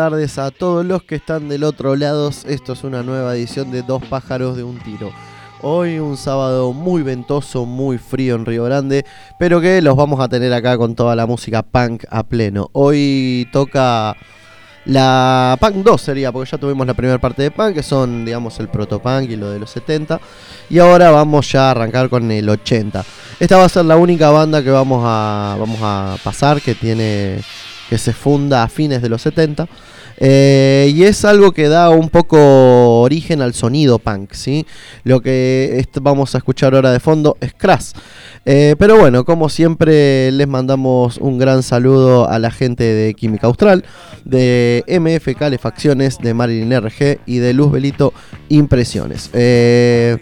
Buenas tardes a todos los que están del otro lado. Esto es una nueva edición de Dos pájaros de un tiro. Hoy un sábado muy ventoso, muy frío en Río Grande, pero que los vamos a tener acá con toda la música punk a pleno. Hoy toca la Punk 2 sería, porque ya tuvimos la primera parte de Punk, que son, digamos, el proto-punk y lo de los 70. Y ahora vamos ya a arrancar con el 80. Esta va a ser la única banda que vamos a, vamos a pasar, que tiene que se funda a fines de los 70. Eh, y es algo que da un poco origen al sonido punk, ¿sí? Lo que vamos a escuchar ahora de fondo es Crash. Eh, pero bueno, como siempre les mandamos un gran saludo a la gente de Química Austral, de MF Calefacciones, de Marilyn RG y de Luz Belito Impresiones. Eh,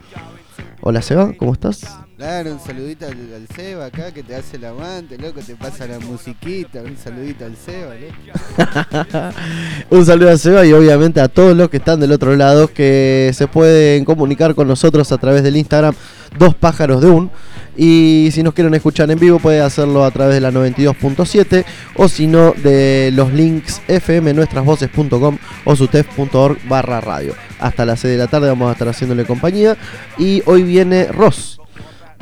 hola Seba, ¿cómo estás? Claro, un saludito al, Seba acá que te hace el aguante, loco, te pasa la musiquita, un saludito al Seba, un saludo al Seba y obviamente a todos los que están del otro lado que se pueden comunicar con nosotros a través del Instagram Dos Pájaros de Un. Y si nos quieren escuchar en vivo puede hacerlo a través de la 92.7 o si no de los links fmnuestrasvoces.com o sutef.org barra radio. Hasta las 6 de la tarde vamos a estar haciéndole compañía y hoy viene Ross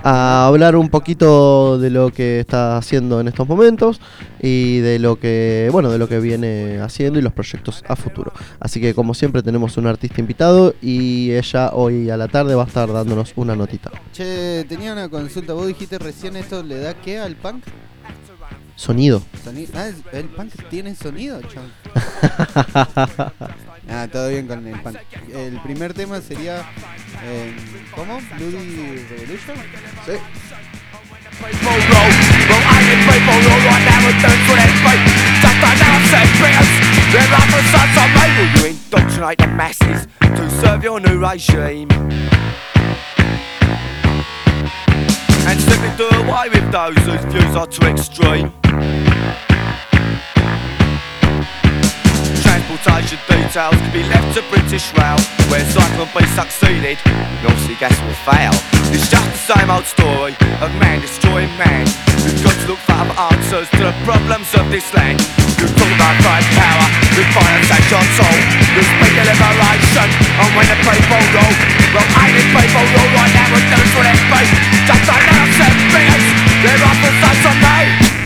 a hablar un poquito de lo que está haciendo en estos momentos y de lo que, bueno, de lo que viene haciendo y los proyectos a futuro. Así que como siempre tenemos un artista invitado y ella hoy a la tarde va a estar dándonos una notita. Che, tenía una consulta, vos dijiste recién esto le da qué al punk? Sonido. Ah, el punk tiene sonido, chaval. ah, todo bien con el punk. El primer tema sería eh, ¿Cómo? ¿Bloody Revolution? Sí. You indoctrinate the masses to serve your new regime And simply do away with those whose views are too extreme Transportation details can be left to British Rail. Where Cyclone B succeeded, North Gas will fail It's just the same old story of man destroying man. We've got to look for other answers to the problems of this land. You talk about crime power, we finance and control We speak of liberation, and when the people rule Well, ain't it people rule right now, we're doing for their faith. Just now, set fingers, they're up for such on me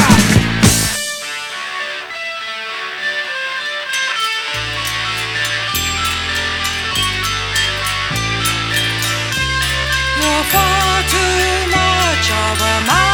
over my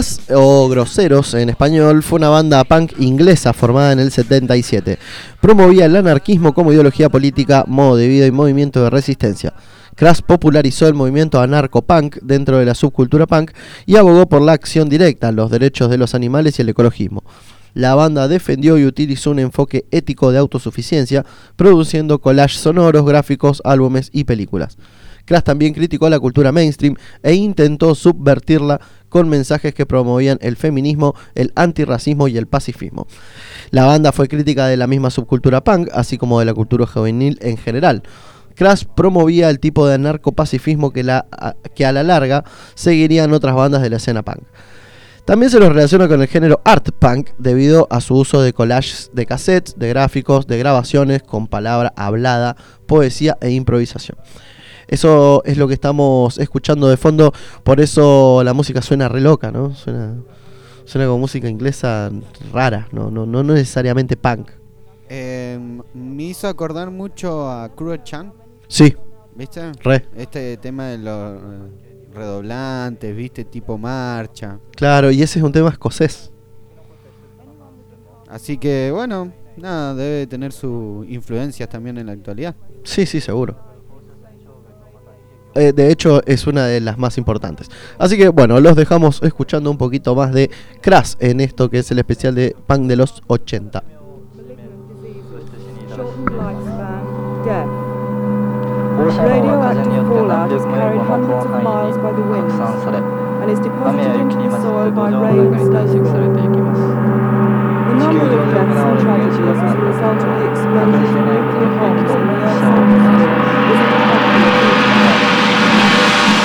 Crass o Groseros en español fue una banda punk inglesa formada en el 77. Promovía el anarquismo como ideología política, modo de vida y movimiento de resistencia. Crass popularizó el movimiento anarco-punk dentro de la subcultura punk y abogó por la acción directa, los derechos de los animales y el ecologismo. La banda defendió y utilizó un enfoque ético de autosuficiencia, produciendo collages sonoros, gráficos, álbumes y películas. Crash también criticó la cultura mainstream e intentó subvertirla con mensajes que promovían el feminismo, el antirracismo y el pacifismo. La banda fue crítica de la misma subcultura punk, así como de la cultura juvenil en general. Crash promovía el tipo de anarcopacifismo que, que a la larga seguirían otras bandas de la escena punk. También se los relaciona con el género art punk debido a su uso de collages de cassettes, de gráficos, de grabaciones con palabra hablada, poesía e improvisación. Eso es lo que estamos escuchando de fondo, por eso la música suena re loca, ¿no? Suena, suena como música inglesa rara, no, no, no necesariamente punk. Em, me hizo acordar mucho a Cruel Chan. Sí. ¿Viste? Re. Este tema de los eh, redoblantes, ¿viste? Tipo marcha. Claro, y ese es un tema escocés. Así que, bueno, nada, debe tener sus influencias también en la actualidad. Sí, sí, seguro. Eh, de hecho, es una de las más importantes. Así que bueno, los dejamos escuchando un poquito más de Crash en esto que es el especial de Punk de los 80. Radioactive fallout is carried hundreds of miles by the winds and is deposited into the soil by rain, The number of deaths and tragedies as a result of the explosion of nuclear bombs in the Earth's atmosphere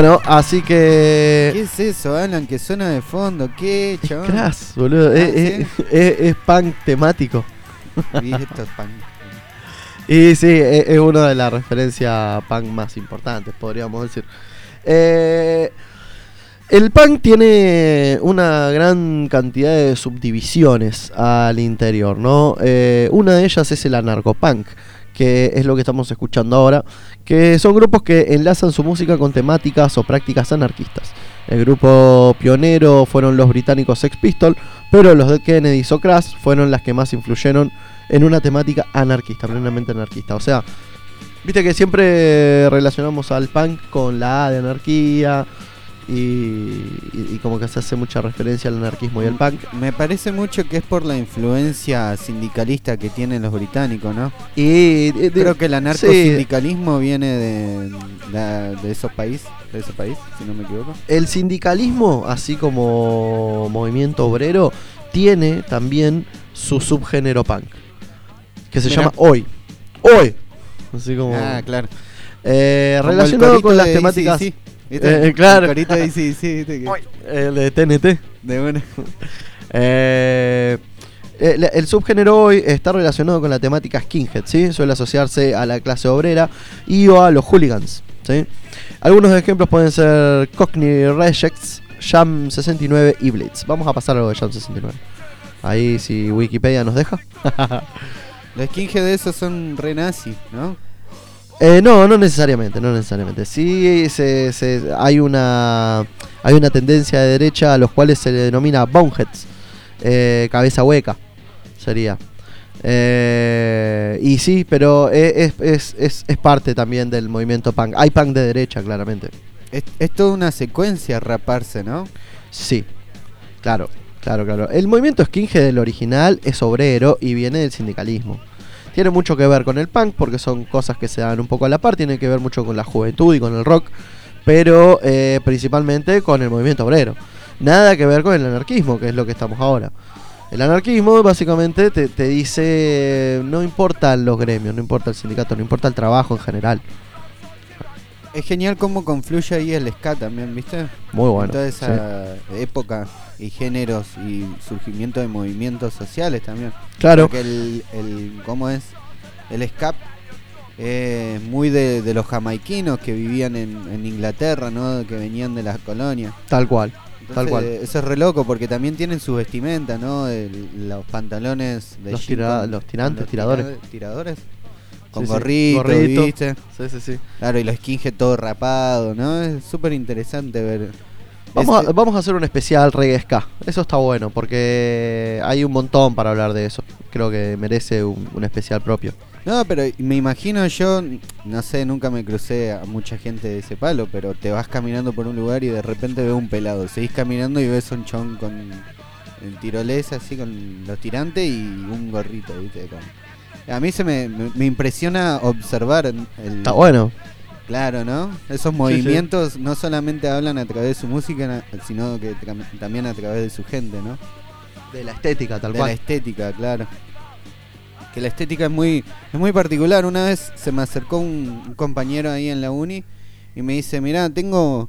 Bueno, así que. ¿Qué es eso, Alan? Que suena de fondo. ¿Qué, Es chabón? crass, boludo. Ah, es, es- es- es punk temático. Y esto es. Y sí, es, es una de las referencias punk más importantes, podríamos decir. Eh, el punk tiene una gran cantidad de subdivisiones al interior, ¿no? Eh, una de ellas es el anarcopunk, que es lo que estamos escuchando ahora, que son grupos que enlazan su música con temáticas o prácticas anarquistas. El grupo pionero fueron los británicos Sex Pistols, pero los de Kennedy o Crash fueron las que más influyeron en una temática anarquista, plenamente anarquista. O sea, viste que siempre relacionamos al punk con la A de anarquía y, y- y como que se hace mucha referencia al anarquismo y al punk. Me parece mucho que es por la influencia sindicalista que tienen los británicos, ¿no? Y eh, de- Creo que el sí, anarcosindicalismo viene de, de, de esos países, de ese país, si no me equivoco. el sindicalismo, así como movimiento obrero, tiene también su subgénero punk, que se Mirá. llama Hoy. Hoy. Así como... Ah, claro. eh, relacionado con las temáticas... ¿viste? Eh, claro. De AC/DC, ¿viste? Que- El de TNT. De una. Eh, el, el subgénero hoy está relacionado con la temática skinhead, ¿sí? Suele asociarse a la clase obrera y o a los hooligans, ¿sí? Algunos ejemplos pueden ser Cockney Rejects, Jam 69 y Blitz. Vamos a pasar a lo de Jam 69. Ahí si Wikipedia nos deja. Los skinhead de esos son re nazis, ¿no? Eh, no, no necesariamente, no necesariamente. Sí se, se- hay una hay una tendencia de derecha a los cuales se le denomina boneheads, eh, cabeza hueca, sería. Eh, y sí, pero e- es, es, es, es parte también del movimiento punk. Hay punk de derecha, claramente. Es, es toda una secuencia raparse, ¿no? Sí, claro, claro, claro. El movimiento skinhead del original es obrero y viene del sindicalismo. Tiene mucho que ver con el punk porque son cosas que se dan un poco a la par, tiene que ver mucho con la juventud y con el rock, pero eh, principalmente con el movimiento obrero. Nada que ver con el anarquismo, que es lo que estamos ahora. El anarquismo básicamente te, te dice, no importan los gremios, no importa el sindicato, no importa el trabajo en general. Es genial cómo confluye ahí el ska también, ¿viste? Muy bueno. Toda sí. esa época y géneros y surgimiento de movimientos sociales también. Claro, Porque el, el ¿cómo es? El ska es muy de, de los jamaiquinos que vivían en, en Inglaterra, ¿no? Que venían de las colonias. tal cual. Entonces, Tal cual. Eso es re loco porque también tienen su vestimenta, ¿no? El- los pantalones de Los tira- tirantes, los tiradores. tira- tiradores. Con Sí, sí. gorrito, Gorrito. ¿viste? Sí, sí, sí. Claro, y los skinhead todo rapado, ¿no? Es súper interesante ver. Vamos, Este- a, vamos a hacer un especial reggae ska. Eso está bueno porque hay un montón para hablar de eso. Creo que merece un, un especial propio. No, pero me imagino yo, no sé, nunca me crucé a mucha gente de ese palo, pero te vas caminando por un lugar y de repente veo un pelado. Seguís caminando y ves un chon con el tirolesa, así, con los tirantes y un gorrito, ¿viste? Con- A mí se me, me, me impresiona observar el, Está bueno. Claro, ¿no? Esos movimientos no solamente hablan a través de su música, sino que también a través de su gente, ¿no? De la estética, tal de la cual. estética, claro. Que la estética es muy, es muy particular. Una vez se me acercó un, un compañero ahí en la uni y me dice, mirá, tengo,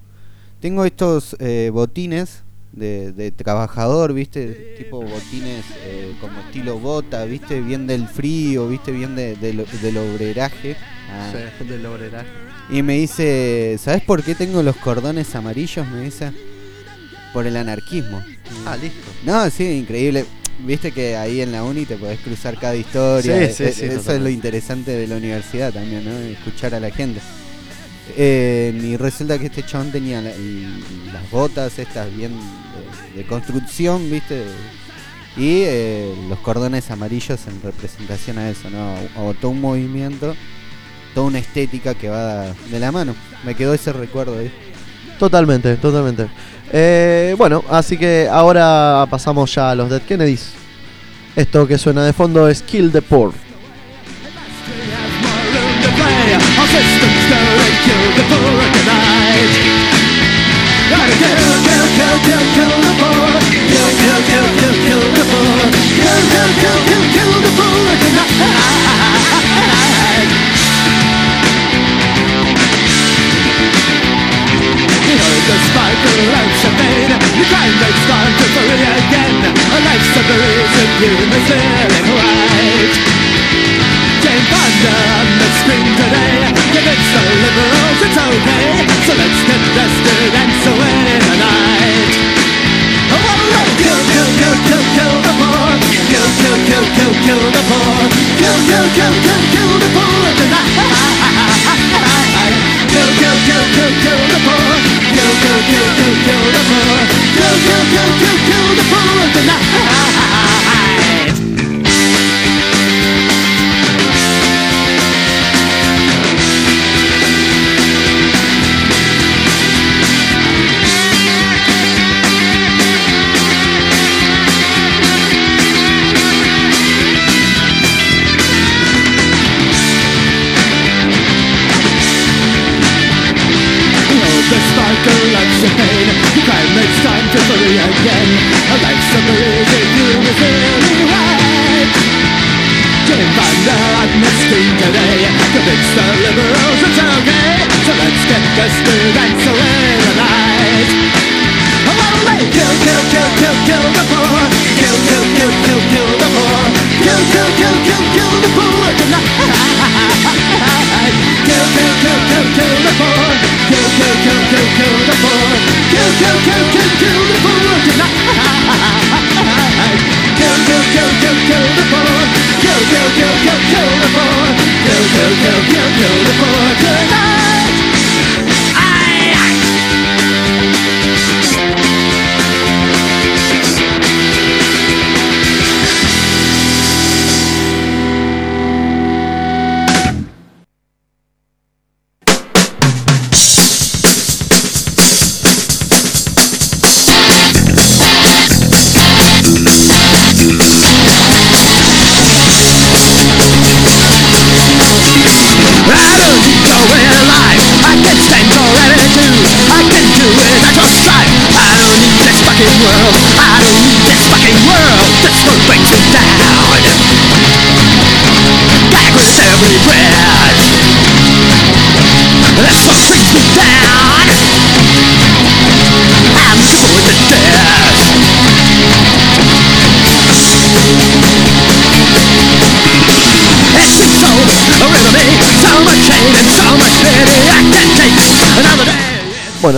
tengo estos eh, botines de, de trabajador, ¿viste? Tipo botines eh, como estilo bota, ¿viste? Bien del frío, ¿viste? Bien de- de lo- del obreraje. Ah. del obreraje. Y me dice, ¿sabes por qué tengo los cordones amarillos? Me dice, por el anarquismo. Ah, listo. No, sí, increíble. Viste que ahí en la uni te podés cruzar cada historia. Sí, Eh, sí, sí, Eso es lo interesante de la universidad también, ¿no? Escuchar a la gente. Eh, y resulta que este chabón tenía la- las botas estas bien de, de construcción, ¿viste? Y eh, los cordones amarillos en representación a eso, ¿no? Todo un movimiento, toda una estética que va de la mano. Me quedó ese recuerdo ahí. Totalmente, totalmente. Eh, bueno, así que ahora pasamos ya a los Dead Kennedys. Esto que suena de fondo es Kill the Poor. Cycle of champagne Your crime rate's gone to again. A life's a reason you must right Jane Fonda on the screen today Convince the liberals it's okay. So let's get dusted and so in the night. Oh, oh, oh, oh, kill, kill, kill, kill, kill the poor. Kill, kill, kill, kill, kill the poor. Kill, kill, kill, kill, kill the poor. Kill, kill, kill, kill, kill the poor Kill, kill, kill, kill, the poor Kill, kill, kill, kill, kill the poor tonight today Convince the liberals it's okay So let's get dusted and so in the night Oh, well, kill, kill, kill, kill, kill the poor Kill, kill, kill, kill, kill the poor Kill, kill, kill, kill, kill the poor tonight Kill, kill, kill, kill, kill the poor Kill, kill, kill, kill, kill the poor kill, kill, kill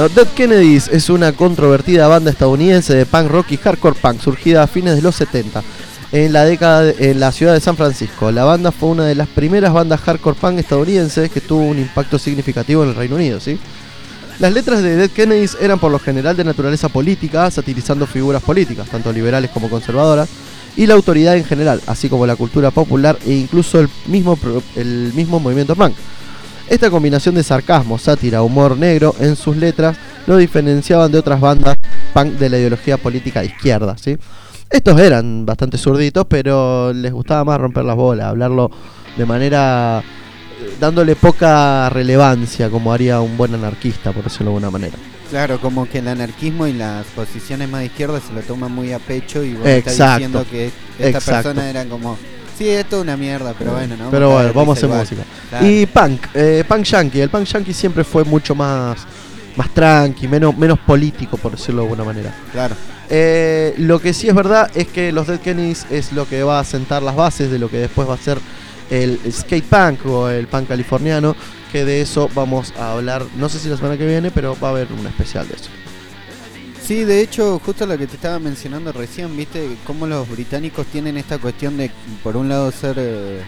Dead Kennedys es una controvertida banda estadounidense de punk rock y hardcore punk surgida a fines de los 70 en la década en la ciudad de San Francisco. La banda fue una de las primeras bandas hardcore punk estadounidenses que tuvo un impacto significativo en el Reino Unido, ¿sí? Las letras de Dead Kennedys eran por lo general de naturaleza política, satirizando figuras políticas, tanto liberales como conservadoras, y la autoridad en general, así como la cultura popular e incluso el mismo, el mismo movimiento punk. Esta combinación de sarcasmo, sátira, humor negro en sus letras lo diferenciaban de otras bandas punk de la ideología política de izquierda, ¿sí? Estos eran bastante zurditos, pero les gustaba más romper las bolas, hablarlo de manera eh, dándole poca relevancia como haría un buen anarquista, por decirlo de alguna manera. Claro, como que el anarquismo y las posiciones más de izquierda se lo toman muy a pecho y vos estás diciendo que esta Exacto. persona eran como, sí, es una mierda, pero bueno, no. Pero bueno, vamos a hacer igual. música. Claro. Y punk, eh, punk yankee. El punk yankee siempre fue mucho más, más tranqui, menos, menos político, por decirlo de alguna manera. Claro. Eh, lo que sí es verdad es que los Dead Kennedys es lo que va a sentar las bases de lo que después va a ser el skate punk o el punk californiano, que de eso vamos a hablar, no sé si la semana que viene, pero va a haber un especial de eso. Sí, de hecho, justo lo que te estaba mencionando recién, viste, cómo los británicos tienen esta cuestión de, por un lado, ser eh,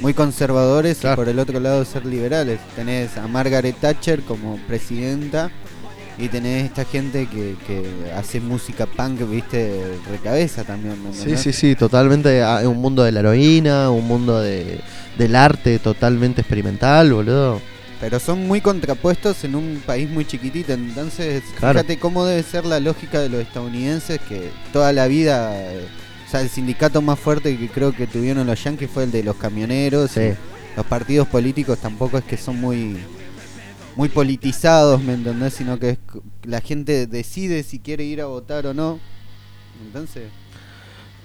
muy conservadores Claro. y por el otro lado, ser liberales. Tenés a Margaret Thatcher como presidenta y tenés esta gente que, que hace música punk, viste, recabeza también. ¿me Sí, sí, sí, totalmente. ah, Un mundo de la heroína, un mundo de, del arte totalmente experimental, boludo. Pero son muy contrapuestos en un país muy chiquitito, entonces Claro. fíjate cómo debe ser la lógica de los estadounidenses que toda la vida, eh, o sea, el sindicato más fuerte que creo que tuvieron los yankees fue el de los camioneros. Sí. Los partidos políticos tampoco es que son muy muy politizados, ¿me entendés? Sino que es la gente decide si quiere ir a votar o no. Entonces,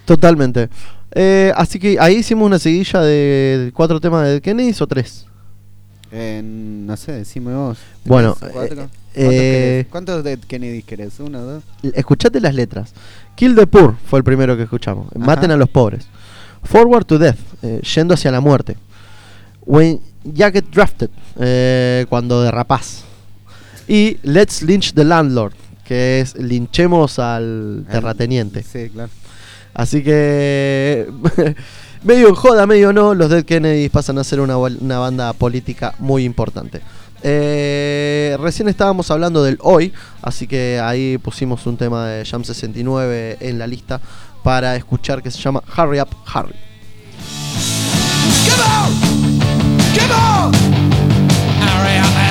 Totalmente. Eh, así que ahí hicimos una seguilla de cuatro temas de Kennedy o tres. Eh, no sé, decime vos. Bueno, eh, ¿Cuántos, eh? ¿Cuántos de Kennedy querés? ¿Uno, dos? Escuchate las letras. Kill the poor fue el primero que escuchamos. Ajá. Maten a los pobres. Forward to death, eh, yendo hacia la muerte. When ya get drafted, eh, cuando derrapás. Y let's lynch the landlord, que es linchemos al terrateniente. Sí, claro. Así que, medio en joda, medio no, los Dead Kennedys pasan a ser una, una banda política muy importante. Eh, recién estábamos hablando del hoy, así que ahí pusimos un tema de Jam 69 en la lista para escuchar que se llama Hurry Up Harry. Come on! Come on! Up, Harry!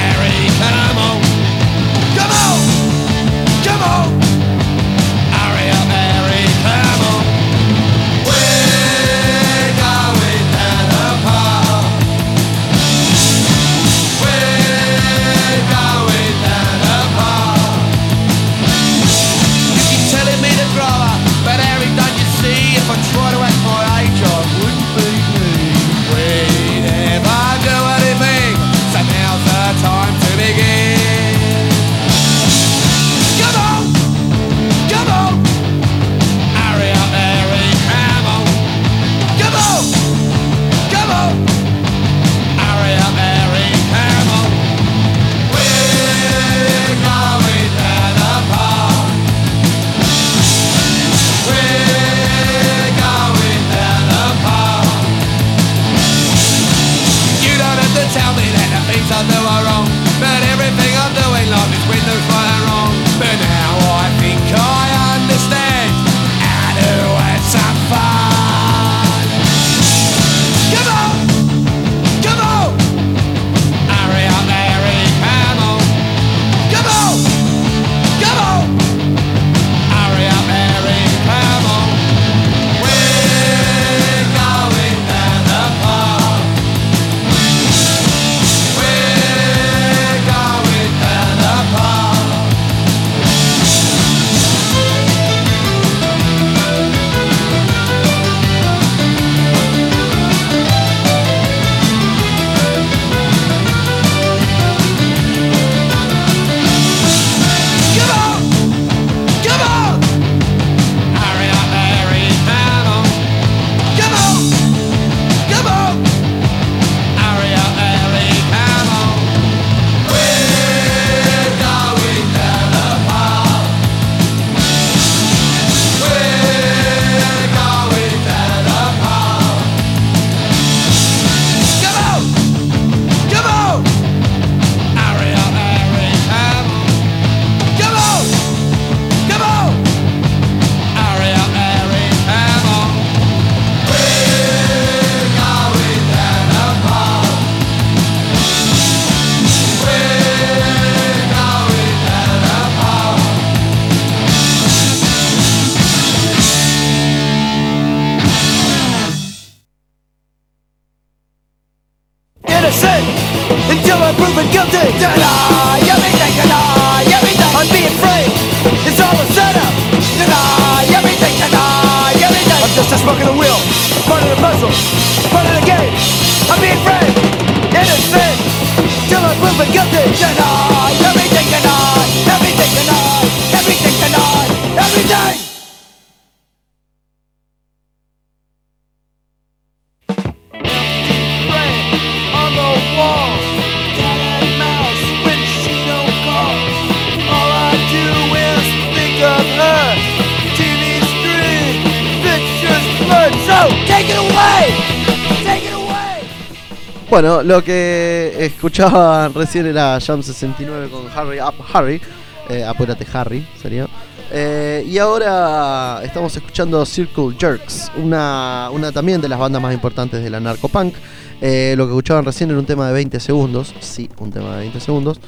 Run the game. I'm being brave, innocent, till I'm proven guilty. Then I. Bueno, lo que escuchaban recién era Jam 69 con Hurry Up Harry. Eh, apúrate Harry, sería. Eh, y ahora estamos escuchando Circle Jerks, una, una también de las bandas más importantes de la narcopunk. Eh, lo que escuchaban recién era un tema de 20 segundos, sí, un tema de 20 segundos.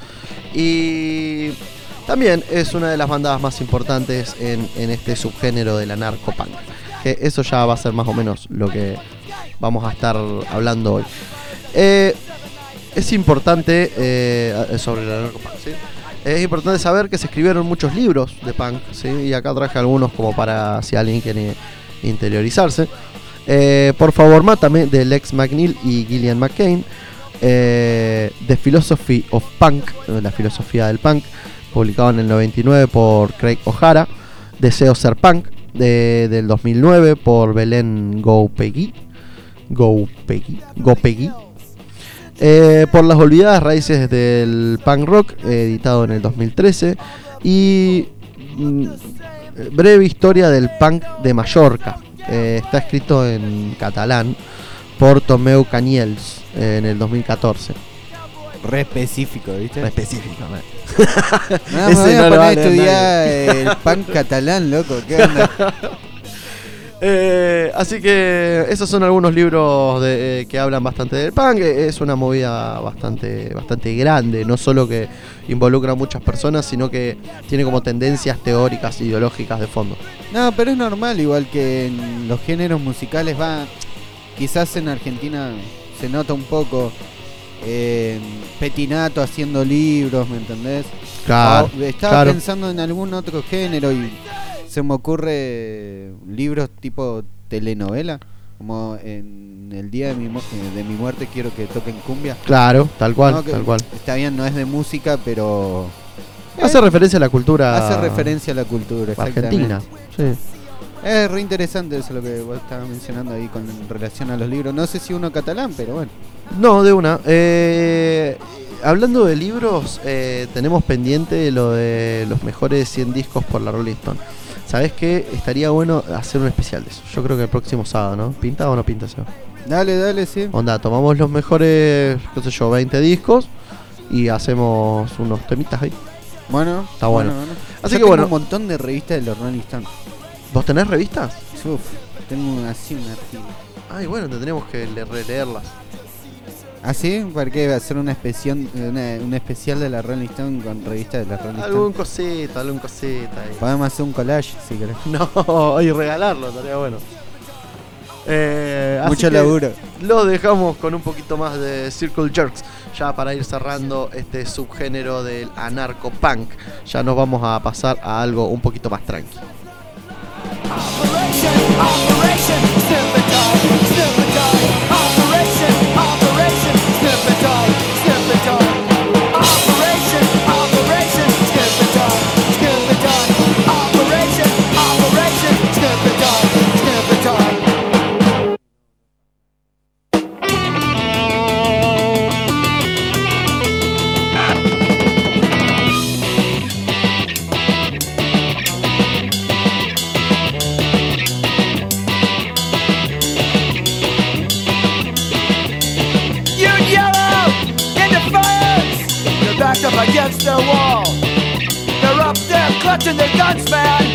Y también es una de las bandas más importantes en, en este subgénero de la narcopunk. Que eso ya va a ser más o menos lo que vamos a estar hablando hoy. Eh, es importante eh, sobre la narcopunk, ¿sí? Es importante saber que se escribieron muchos libros de punk, y acá traje algunos como para si alguien quiere interiorizarse. Eh, por favor, mátame de Lex McNeil y Gillian McCain. eh, The Philosophy of Punk, eh, la filosofía del punk, publicado en el 99 por Craig O'Hara. Deseo ser punk, de- del 2009 por Belén Gopegui. Gopegui. Gopegui. Eh, por las olvidadas raíces del punk rock, editado en el 2013. Y mm, breve historia del punk de Mallorca. Eh, está escrito en catalán por Tomeu Caniels eh, en el 2014. Re específico, ¿viste? Específico, ¿no? No, me voy a no poner a estudiar el pan catalán, loco. ¿Qué onda? Eh, así que esos son algunos libros de- eh, que hablan bastante del punk. Eh, Es una movida bastante, bastante grande, no solo que involucra a muchas personas, sino que tiene como tendencias teóricas, ideológicas de fondo. No, pero es normal, igual que en los géneros musicales va. Quizás en Argentina se nota un poco eh, Petinato haciendo libros, ¿me entendés? Claro, estaba claro. pensando en algún otro género y se me ocurre libros tipo telenovela, como en el día de mi, eh, de mi muerte quiero que toquen cumbia. Claro, tal cual, No, tal cual. Está bien, no es de música, pero Hace referencia a la cultura hace referencia a la cultura. argentina. Sí. Es re interesante eso lo que vos estabas mencionando ahí con relación a los libros. No sé si uno catalán, pero bueno. No, de una. Eh, hablando de libros, eh, tenemos pendiente lo de los mejores 100 discos por la Rolling Stone. ¿Sabes qué? Estaría bueno hacer un especial de eso. Yo creo que el próximo sábado, ¿no? ¿Pinta o no pinta eso? Dale, dale, sí. Onda, tomamos los mejores, qué sé yo, 20 discos y hacemos unos temitas ahí. Bueno, Está bueno. Así Yo que tengo bueno. un montón de revistas de los Rolling Stones. ¿Vos tenés revistas? Uf, tengo así una pila. Ay, bueno, tendríamos que le- releerlas. ¿Ah, sí? ¿Para qué? ¿Va a ser una, especial, una, un especial de la Rolling Stone con revistas de la Rolling Algún Stone? cosita, algún cosita ahí. Podemos hacer un collage si querés. No, y regalarlo, estaría bueno. Eh, Mucho laburo. Lo dejamos con un poquito más de Circle Jerks, ya para ir cerrando este subgénero del anarco-punk. Ya nos vamos a pasar a algo un poquito más tranqui. God's bad.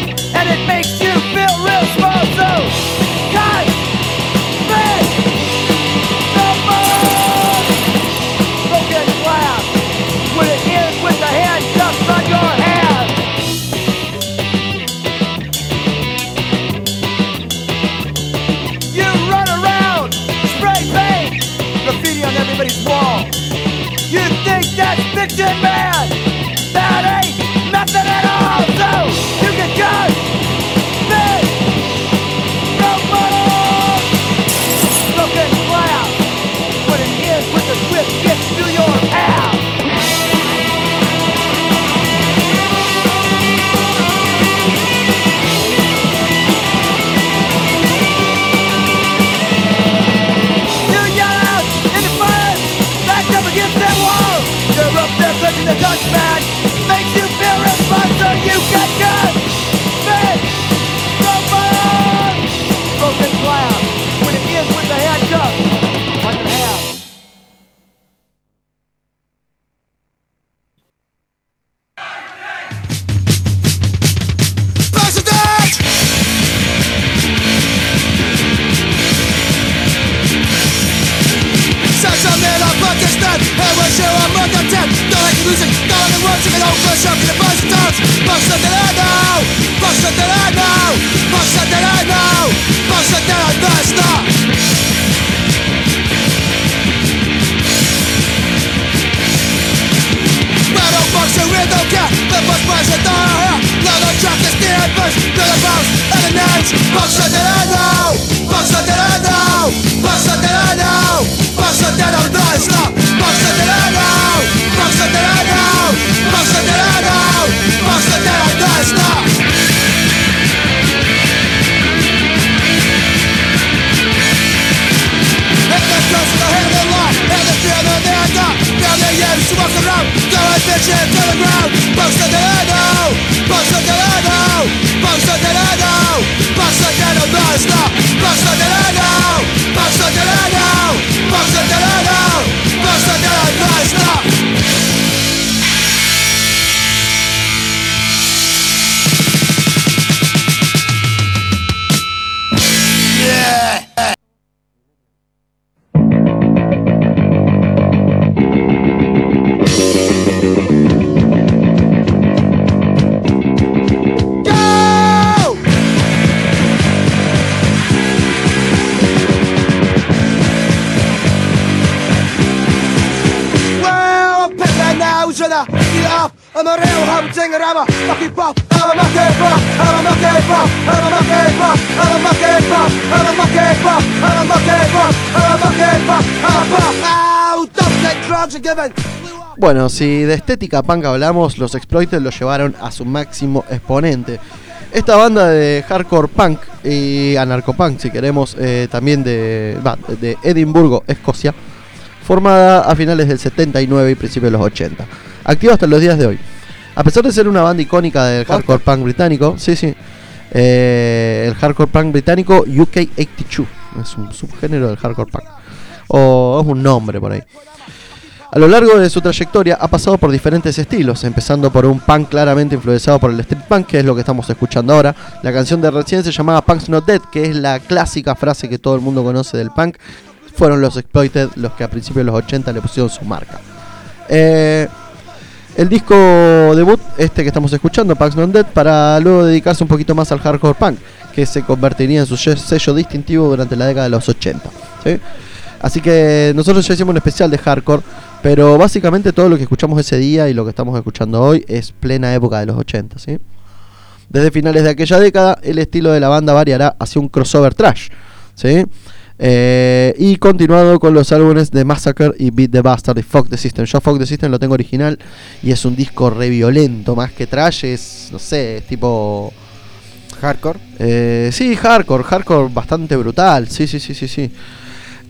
Bueno, si de estética punk hablamos, los Exploited lo llevaron a su máximo exponente. Esta banda de hardcore punk y anarcopunk, si queremos, eh, también de, de Edimburgo, Escocia, formada a finales del 79 y principios de los 80. Activa hasta los días de hoy. A pesar de ser una banda icónica del hardcore punk británico, sí, sí, eh, el hardcore punk británico UK 82 es un subgénero del hardcore punk. O es un nombre por ahí. A lo largo de su trayectoria ha pasado por diferentes estilos, empezando por un punk claramente influenciado por el street punk, que es lo que estamos escuchando ahora. La canción de recién se llamaba Punk's Not Dead, que es la clásica frase que todo el mundo conoce del punk. Fueron los Exploited los que a principios de los 80 le pusieron su marca. Eh, el disco debut, este que estamos escuchando, Punk's Not Dead, para luego dedicarse un poquito más al hardcore punk, que se convertiría en su sello distintivo durante la década de los 80. ¿sí? Así que nosotros ya hicimos un especial de hardcore, pero básicamente todo lo que escuchamos ese día y lo que estamos escuchando hoy es plena época de los 80, ¿sí? Desde finales de aquella década, el estilo de la banda variará hacia un crossover trash, ¿sí? Eh, y continuado con los álbumes de Massacre y Beat the Bastard y Fuck the System. Yo Fuck the System lo tengo original y es un disco re violento, más que trash, es, no sé, es tipo... Hardcore. Eh, sí, hardcore, hardcore bastante brutal, sí, sí, sí, sí, sí.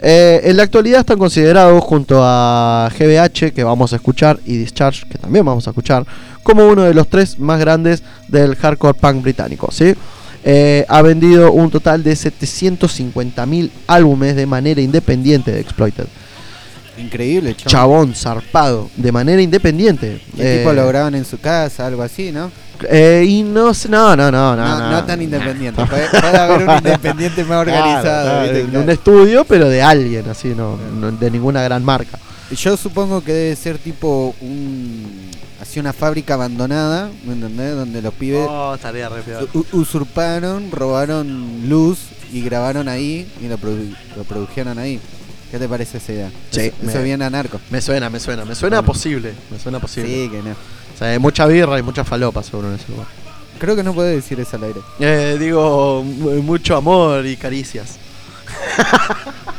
Eh, en la actualidad están considerados junto a GBH, que vamos a escuchar, y Discharge, que también vamos a escuchar, como uno de los tres más grandes del hardcore punk británico. ¿sí? Eh, ha vendido un total de 750.000 álbumes de manera independiente de Exploited. Increíble, chabón. Chabón, zarpado, de manera independiente. Y el tipo Eh, lo graban en su casa, algo así, ¿no? eh, y no sé, no, no, no, no. No, tan independiente. Puede, puede haber un independiente más organizado. Claro, claro, ¿viste? en un estudio, pero de alguien, así, no, no de ninguna gran marca. Yo supongo que debe ser tipo un. Una fábrica abandonada, ¿me entendés? Donde los pibes re u- usurparon, robaron luz y grabaron ahí y lo, produ- lo produjeron ahí. ¿Qué te parece esa idea? Sí, eso, me- eso bien anarco. Me suena, me suena, me suena Bueno. posible, me suena posible. Sí, que no. O sea, hay mucha birra y mucha falopa seguro en ese lugar. Creo que no puede decir eso al aire. Eh, digo, mu- mucho amor y caricias.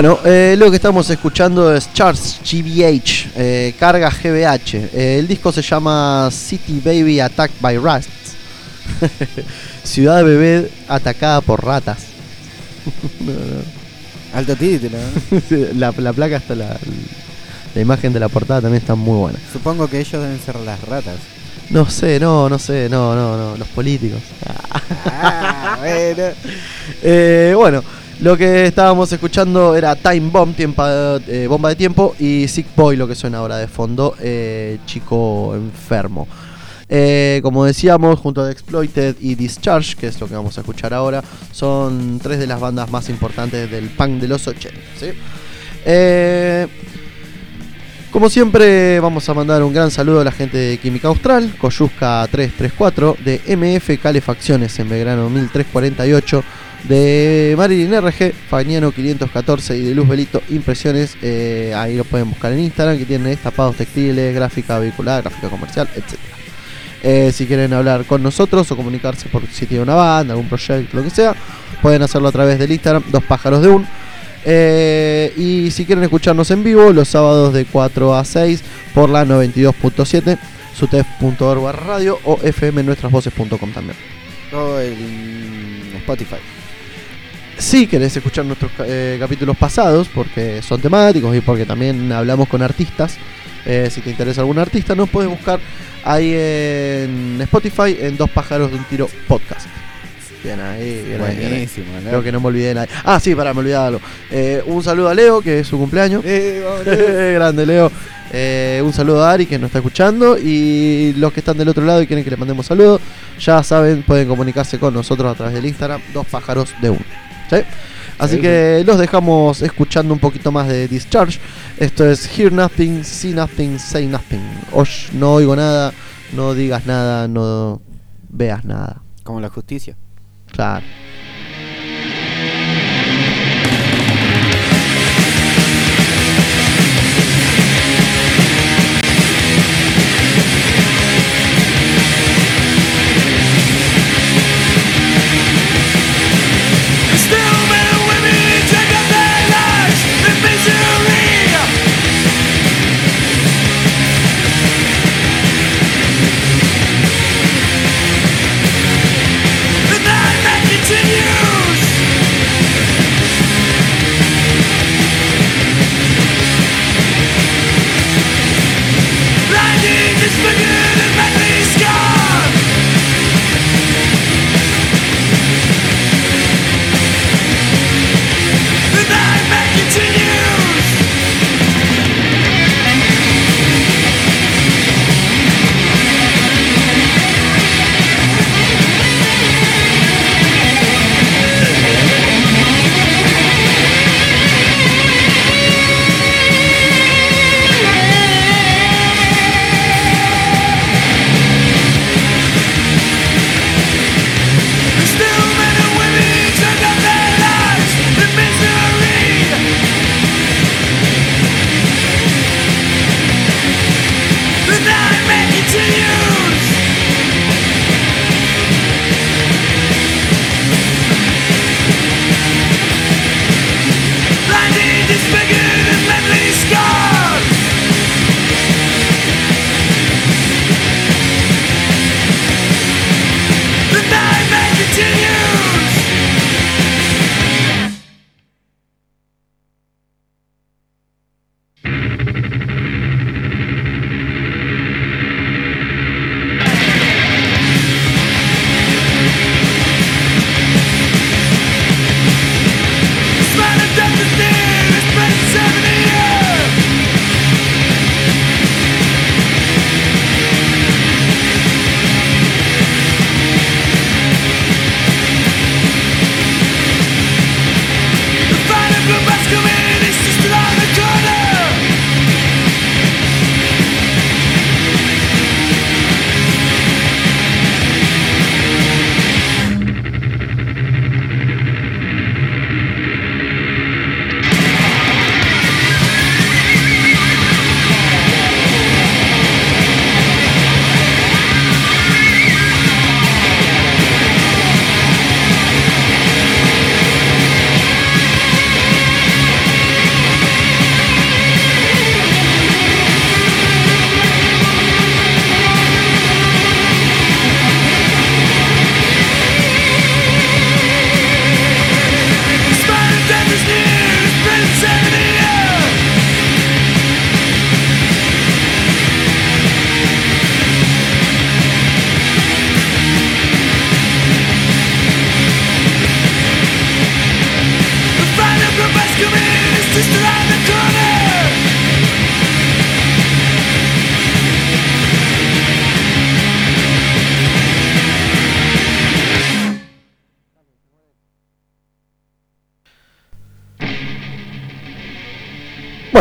Bueno, eh, lo que estamos escuchando es Charles GBH, eh, carga GBH. Eh, el disco se llama City Baby Attacked by Rats. Ciudad bebé atacada por ratas. Alto título. ¿eh? la, la placa está la, la imagen de la portada también está muy buena. Supongo que ellos deben ser las ratas. No sé, no, no sé, no, no, no, los políticos. Ah, bueno. Eh, bueno, lo que estábamos escuchando era Time Bomb, tiempo, eh, bomba de tiempo, y Sick Boy, lo que suena ahora de fondo, eh, chico enfermo. Eh, como decíamos, junto a Exploited y Discharge, que es lo que vamos a escuchar ahora, son tres de las bandas más importantes del punk de los 80. ¿sí? Eh, como siempre, vamos a mandar un gran saludo a la gente de Química Austral, Coyusca 334, de MF Calefacciones en Belgrano 1348, de Marilyn RG, Fagnano 514 y de Luz Belito Impresiones. eh, ahí lo pueden buscar en Instagram, que tienen estampados textiles, gráfica vehicular, gráfica comercial, etc. Eh, si quieren hablar con nosotros o comunicarse por si tienen una banda, algún proyecto, lo que sea, pueden hacerlo a través del Instagram, dos pájaros de un. Eh, y si quieren escucharnos en vivo, los sábados de 4 a 6 por la 92.7, sutef.org radio o fmnuestrasvoces.com también. O el Spotify. Si querés escuchar nuestros eh, capítulos pasados, porque son temáticos y porque también hablamos con artistas, eh, si te interesa algún artista, nos puedes buscar ahí en Spotify en Dos Pájaros de un Tiro Podcast. Bien ahí, bien ahí, bien ahí. Buenísimo, ¿no? Creo que no me olvidé de nadie. Ah, sí, para, me olvidé de algo. Eh, un saludo a Leo, que es su cumpleaños. Eh, vamos, Grande Leo. Eh, un saludo a Ari que nos está escuchando y los que están del otro lado y quieren que les mandemos saludos, ya saben, pueden comunicarse con nosotros a través del Instagram, dos pájaros de uno. ¿Sí? Así Sí, que los dejamos escuchando un poquito más de Discharge. Esto es Hear Nothing, See Nothing, Say Nothing. Osh, no oigo nada, no digas nada, no veas nada. Como la justicia. Claro.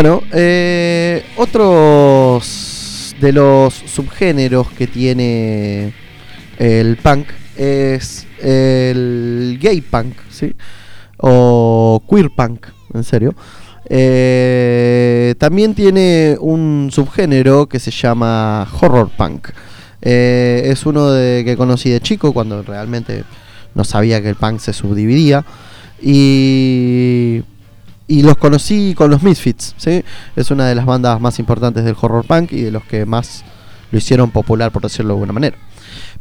Bueno, eh, otros de los subgéneros que tiene el punk es el gay punk, ¿sí? O queer punk, en serio. Eh, también tiene un subgénero que se llama horror punk. Eh, es uno de, que conocí de chico cuando realmente no sabía que el punk se subdividía. Y, y los conocí con los Misfits. ¿sí? Es una de las bandas más importantes del horror punk y de los que más lo hicieron popular, por decirlo de alguna manera.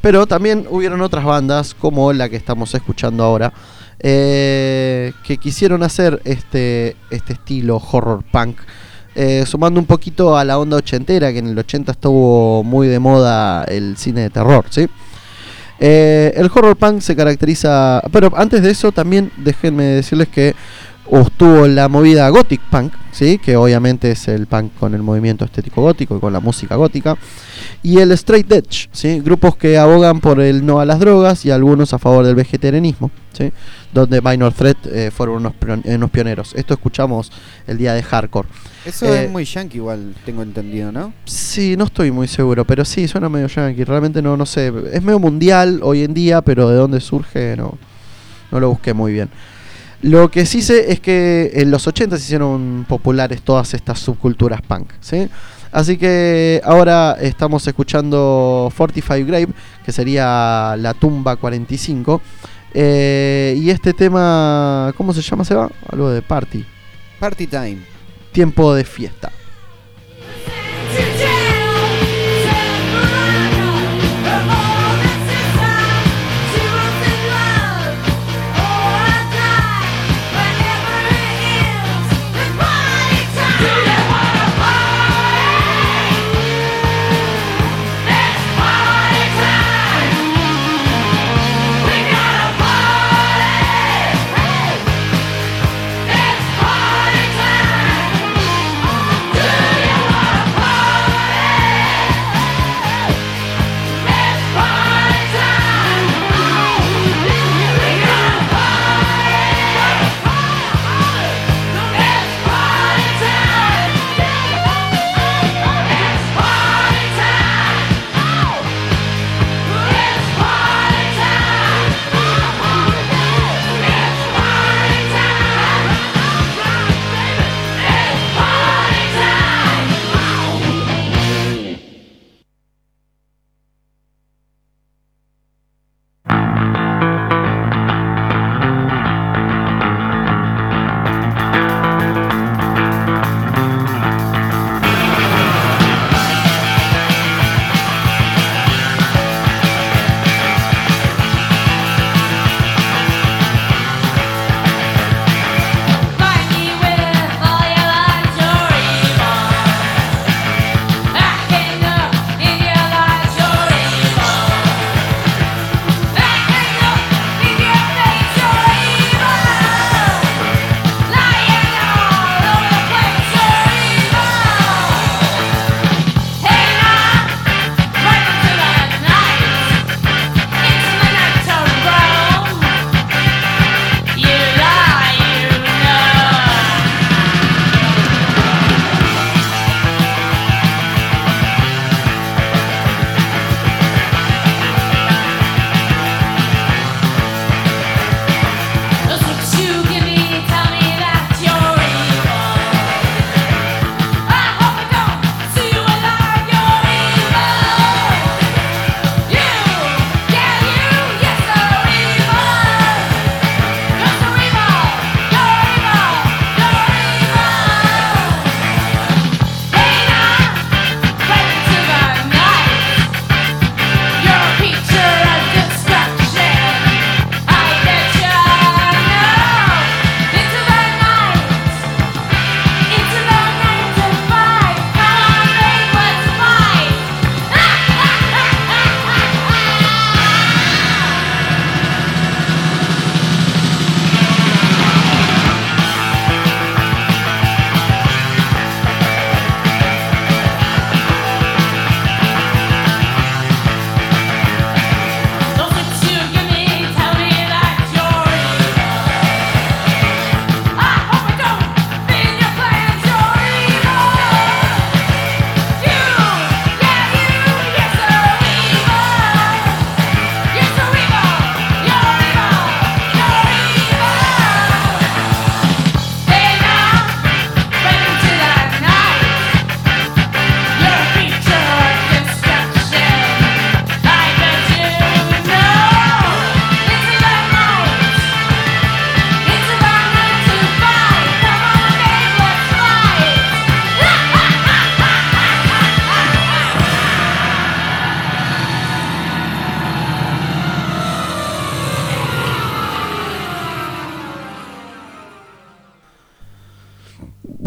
Pero también hubieron otras bandas, como la que estamos escuchando ahora, eh, que quisieron hacer este, este estilo horror punk. eh, sumando un poquito a la onda ochentera, que en el 80 estuvo muy de moda el cine de terror, ¿sí? Eh, el horror punk se caracteriza. Pero antes de eso, también déjenme decirles que estuvo la movida gothic punk, ¿sí? que obviamente es el punk con el movimiento estético gótico y con la música gótica. Y el straight edge, ¿sí? grupos que abogan por el no a las drogas y algunos a favor del vegetarianismo, ¿sí? donde Minor Threat eh, fueron unos, eh, unos pioneros. Esto escuchamos el día de hardcore. Eso Eh, es muy yankee igual, tengo entendido, ¿no? Sí, no estoy muy seguro, pero sí, suena medio yankee. Realmente no, no sé. Es medio mundial hoy en día, pero de dónde surge no, no lo busqué muy bien. Lo que sí sé es que en los 80 se hicieron populares todas estas subculturas punk, ¿sí? Así que ahora estamos escuchando 45 Grave, que sería la tumba 45. eh, y este tema, ¿cómo se llama, Seba? Algo de party. Party time. Tiempo de fiesta.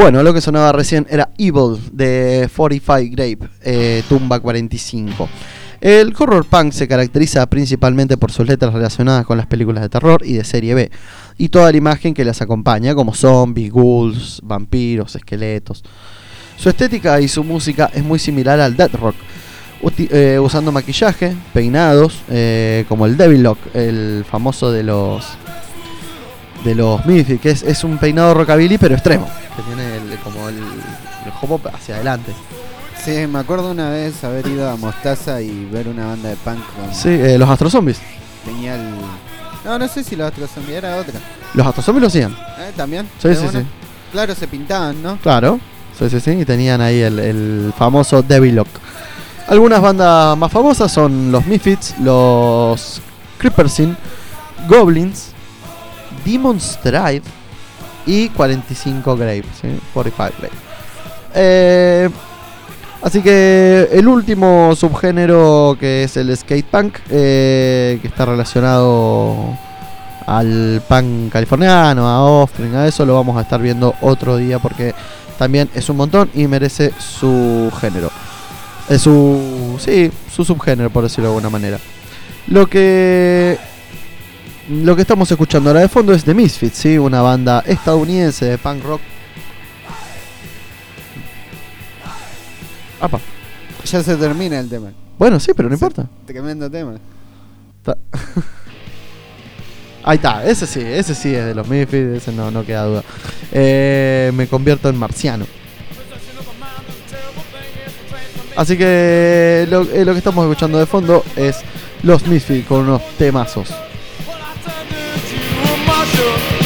Bueno, lo que sonaba recién era Evil de 45 Grape, eh, Tumba 45. El horror punk se caracteriza principalmente por sus letras relacionadas con las películas de terror y de serie B, y toda la imagen que las acompaña, como zombies, ghouls, vampiros, esqueletos. Su estética y su música es muy similar al death rock, eh, usando maquillaje, peinados, eh, como el Devil Lock, el famoso de los de los Misfits, que es, es un peinado rockabilly pero extremo, que tiene el- como el, el hop hacia adelante. Sí, me acuerdo una vez haber ido a Mostaza y ver una banda de punk con... Sí, eh, los Astro Zombies. Tenía el... No, no sé si los otros zombies, era otra. Los Astro Zombies lo hacían. ¿Eh? ¿También? Sí, ¿De sí, una? sí. Claro, se pintaban, ¿no? Claro, sí, sí, sí, y tenían ahí el, el famoso Devil Lock. Algunas bandas más famosas son los Misfits, los Creepersin, Goblins, Demon's Drive y 45 Grave, ¿sí? 45 Grave. Eh, así que el último subgénero que es el skate punk, eh, que está relacionado al punk californiano, a Offspring, a eso lo vamos a estar viendo otro día porque también es un montón y merece su género. Es su. Sí, su subgénero, por decirlo de alguna manera. Lo que. Lo que estamos escuchando ahora de fondo es The Misfits, ¿sí? una banda estadounidense de punk rock. Apa. Ya se termina el tema. Bueno, sí, pero no importa. Tremendo tema. Ta- Ahí está, ese sí, ese sí es de los Misfits, ese no, no queda duda. Eh, me convierto en marciano. Así que lo, eh, lo que estamos escuchando de fondo es los Misfits con unos temazos. I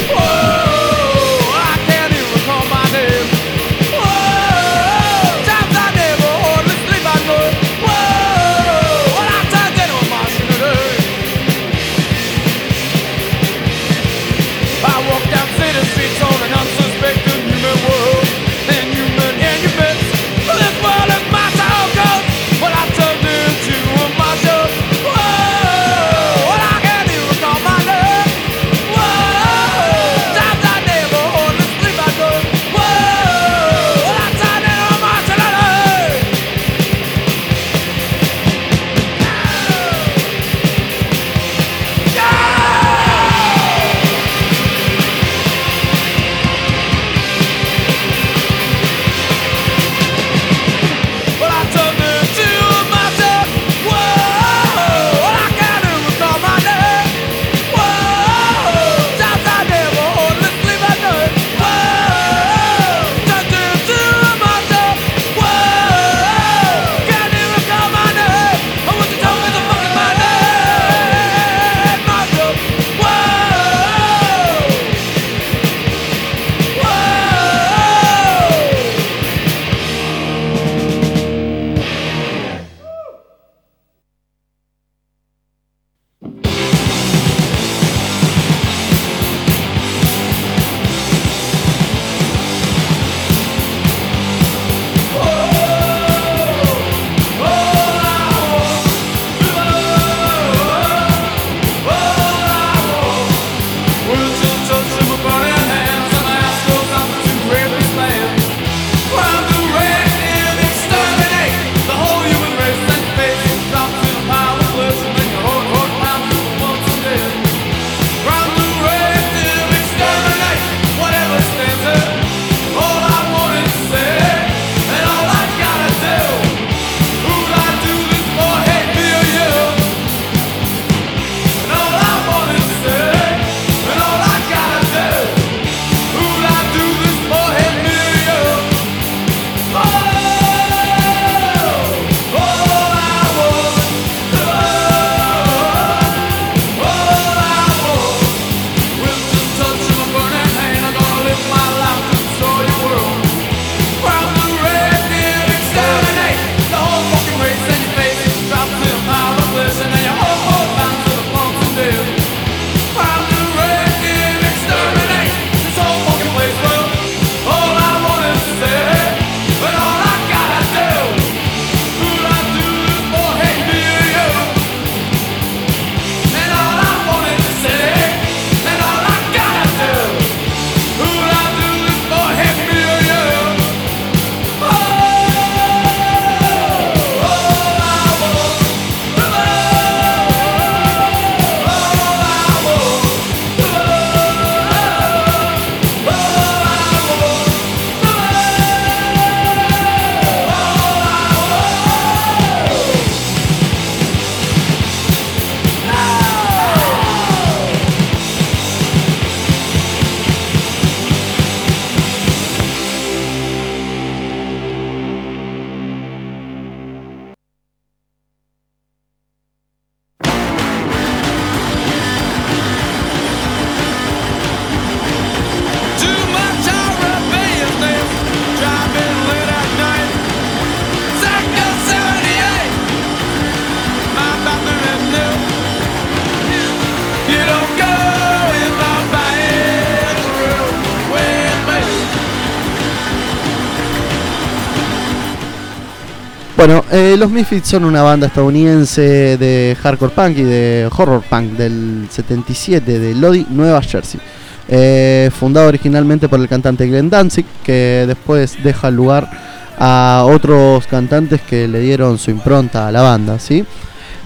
Bueno, eh, los Misfits son una banda estadounidense de hardcore punk y de horror punk del 77 de Lodi, Nueva Jersey. Eh, fundado originalmente por el cantante Glenn Danzig, que después deja lugar a otros cantantes que le dieron su impronta a la banda, ¿sí?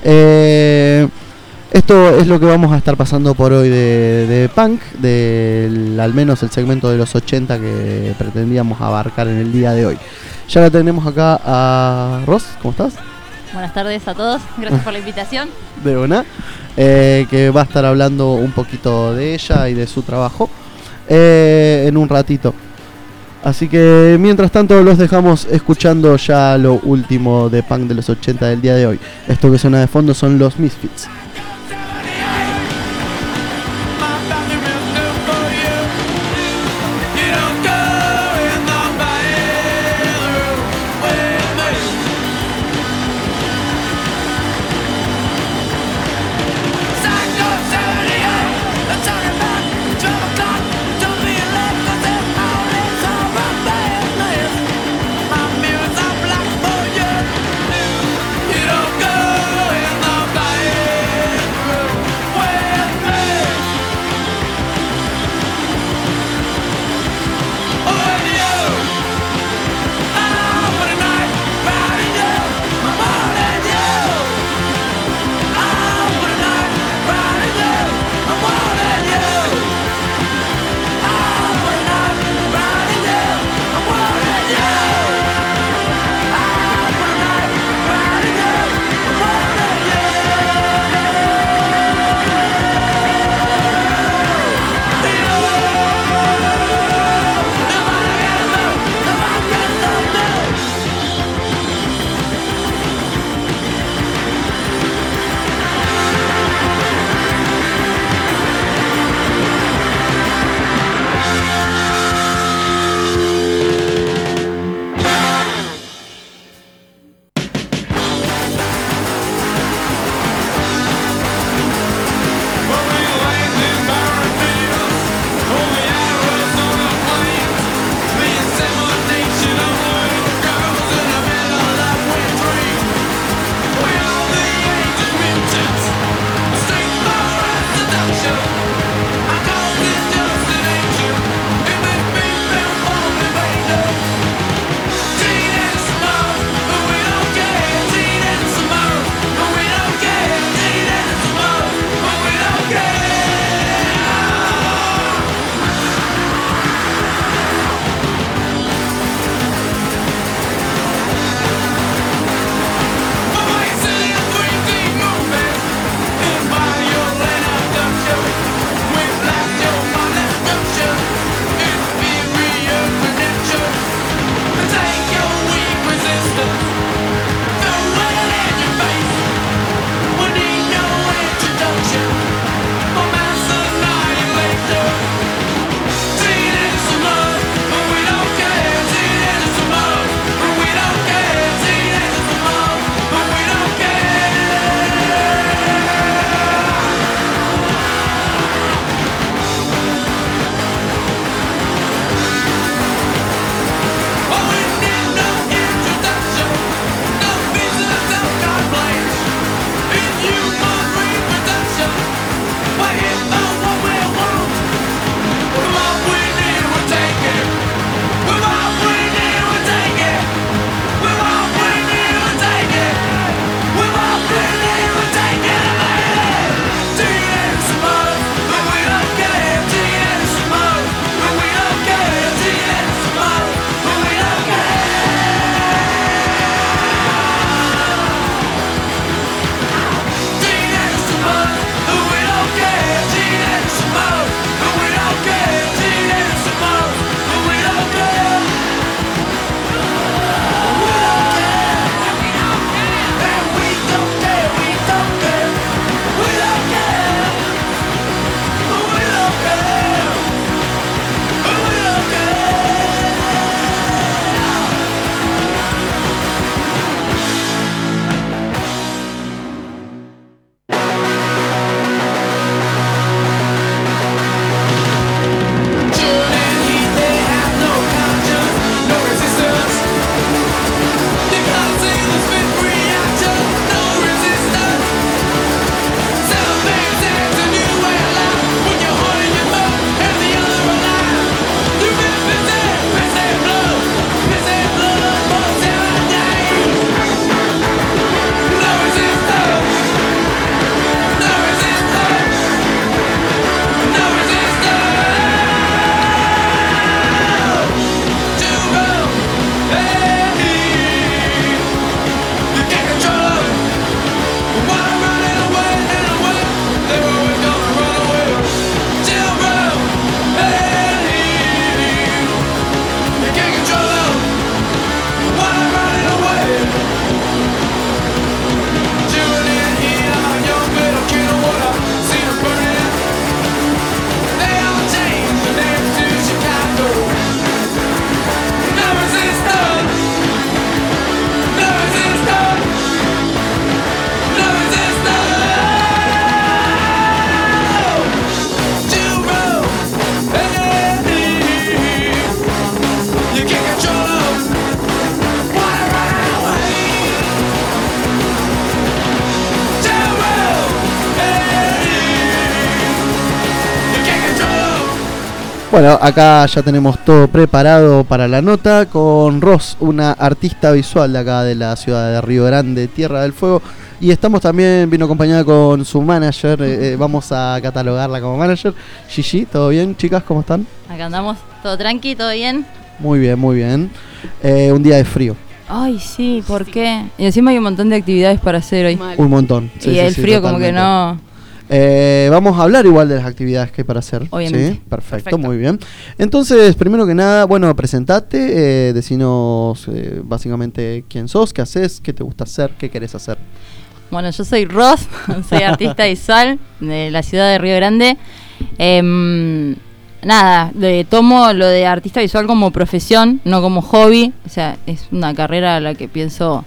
Eh, esto es lo que vamos a estar pasando por hoy de, de punk, del al menos el segmento de los 80 que pretendíamos abarcar en el día de hoy. Ya la tenemos acá a Ross, ¿cómo estás? Buenas tardes a todos, gracias por la invitación. De una, eh, que va a estar hablando un poquito de ella y de su trabajo eh, en un ratito. Así que mientras tanto los dejamos escuchando ya lo último de punk de los 80 del día de hoy. Esto que suena de fondo son los Misfits. Bueno, acá ya tenemos todo preparado para la nota con Ross, una artista visual de acá de la ciudad de Río Grande, Tierra del Fuego. Y estamos también, vino acompañada con su manager, eh, eh, vamos a catalogarla como manager. Gigi, ¿todo bien? Chicas, ¿cómo están? Acá andamos, todo tranqui, todo bien. Muy bien, muy bien. Eh, un día de frío, Ay, sí, ¿por qué? Y encima hay un montón de actividades para hacer hoy. un montón. Sí, y sí, el frío como que no... Eh, vamos a hablar igual de las actividades que hay para hacer. Obviamente. ¿sí? Perfecto, Perfecto. muy bien. Entonces, primero que nada, bueno, presentate, eh, decinos eh, básicamente quién sos, qué haces, qué te gusta hacer, qué querés hacer. Bueno, yo soy Ross, soy artista visual de la ciudad de Río Grande. Em, nada, de- tomo lo de artista visual como profesión, no como hobby. O sea, es una carrera a la que pienso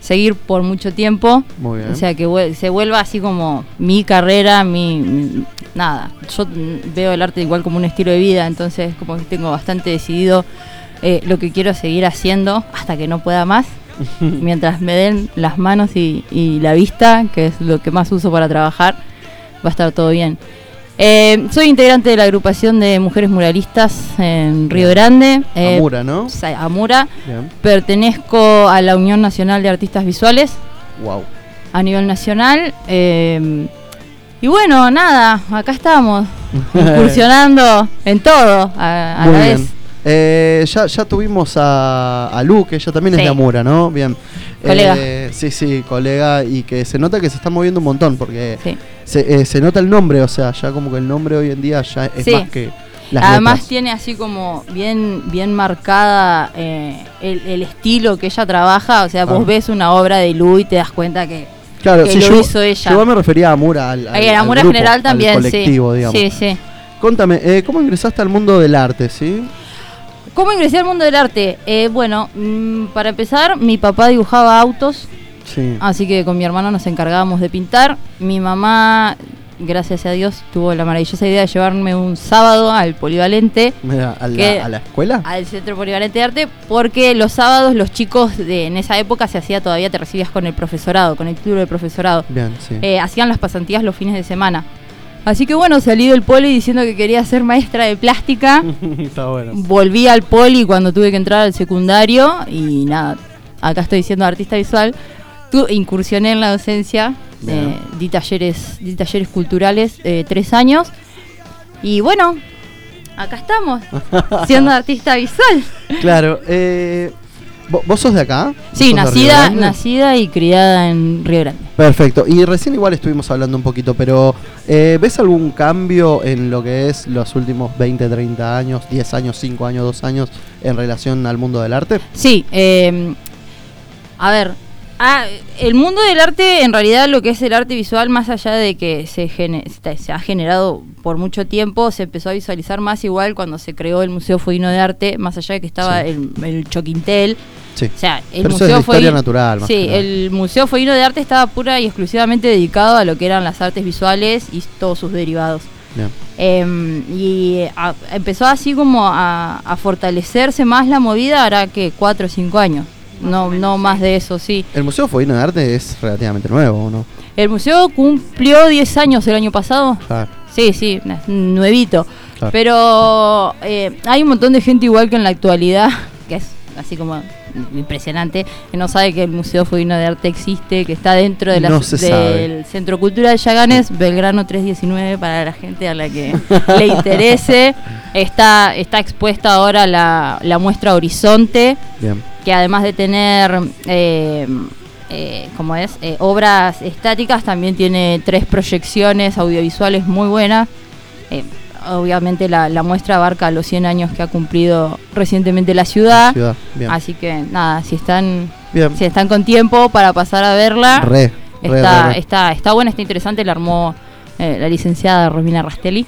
seguir por mucho tiempo. Muy bien. O sea, que se vuelva así como mi carrera, mi, Nada, yo veo el arte igual como un estilo de vida, entonces como que tengo bastante decidido eh, lo que quiero seguir haciendo hasta que no pueda más. Mientras me den las manos y, y la vista, que es lo que más uso para trabajar, va a estar todo bien. Eh, soy integrante de la agrupación de mujeres muralistas en Río Grande. eh, Amura, ¿no? Amura. Bien. Pertenezco a la Unión Nacional de Artistas Visuales Wow. a nivel nacional. eh, y bueno, nada, acá estamos, incursionando en todo a, a Muy la bien. vez. Eh, ya, ya tuvimos a, a Lu, que ella también es de Amura, ¿no? Bien. Colega. Eh, sí, sí, colega, y que se nota que se está moviendo un montón, porque Sí. Se, eh, se nota el nombre, o sea, ya como que el nombre hoy en día ya es Sí. más que las Además letras. tiene así como bien, bien marcada eh, el, el estilo que ella trabaja. O sea, Ah. vos ves una obra de Lu y te das cuenta que, Claro, que sí, lo yo, hizo ella. yo me refería a Amura, al, al, al grupo, General al también, colectivo, sí. digamos. Sí, sí. Contame, eh, ¿cómo ingresaste al mundo del arte, sí? ¿Cómo ingresé al mundo del arte? Eh, bueno, mm, para empezar, mi papá dibujaba autos. Sí. Así que con mi hermano nos encargábamos de pintar. Mi mamá, gracias a Dios, tuvo la maravillosa idea de llevarme un sábado al polivalente, Mira, ¿a, la, ¿A la escuela? al Centro Polivalente de Arte, porque los sábados los chicos de en esa época se hacía todavía, te recibías con el profesorado, con el título de profesorado. Bien, sí. Eh, hacían las pasantías los fines de semana. Así que bueno, salí del poli diciendo que quería ser maestra de plástica. Está bueno. Volví al poli cuando tuve que entrar al secundario y nada, acá estoy siendo artista visual. Tu, incursioné en la docencia, eh, di, talleres, di talleres culturales eh, tres años y bueno, acá estamos, siendo artista visual. Claro, eh, ¿vo- ¿vos sos de acá? Sí, ¿Sos de Río nacida, nacida y criada en Río Grande. Perfecto, y recién igual estuvimos hablando un poquito, pero eh, ¿ves algún cambio en lo que es los últimos 20, 30 años, 10 años, 5 años, 2 años en relación al mundo del arte? Sí, eh, a ver, ah, el mundo del arte, en realidad lo que es el arte visual, más allá de que se, ha generado por mucho tiempo, se empezó a visualizar más igual cuando se creó el Museo Fueguino de Arte, más allá de que estaba Sí. el, el Choquintel. Sí. O sea, el Pero eso es Museo historia natural, más Sí, el Museo Fueguino de Arte estaba pura y exclusivamente dedicado a lo que eran las artes visuales y todos sus derivados. Eh, y a- empezó así como a, a fortalecerse más la movida, hará que cuatro o cinco años. No, no más de eso, sí. El Museo Fueguino de Arte es relativamente nuevo, ¿o ¿no? El museo cumplió 10 años el año pasado. Claro. Sí, sí, nuevito. Claro. Pero eh, hay un montón de gente igual que en la actualidad, que es así como impresionante, que no sabe que el Museo Fueguino de Arte existe, que está dentro de la- No del. Centro Cultural Yaganes, Belgrano 319, para la gente a la que le interese. Está, está expuesta ahora la, la muestra Horizonte, Bien. que además de tener, eh, eh, como es, Eh, obras estáticas, también tiene tres proyecciones audiovisuales muy buenas. Eh, obviamente la, la muestra abarca los 100 años que ha cumplido recientemente la ciudad. Así que nada, si están, Bien. si están con tiempo para pasar a verla, Re, re, está, re, está, está buena, está interesante, la armó eh, la licenciada Romina Rastelli.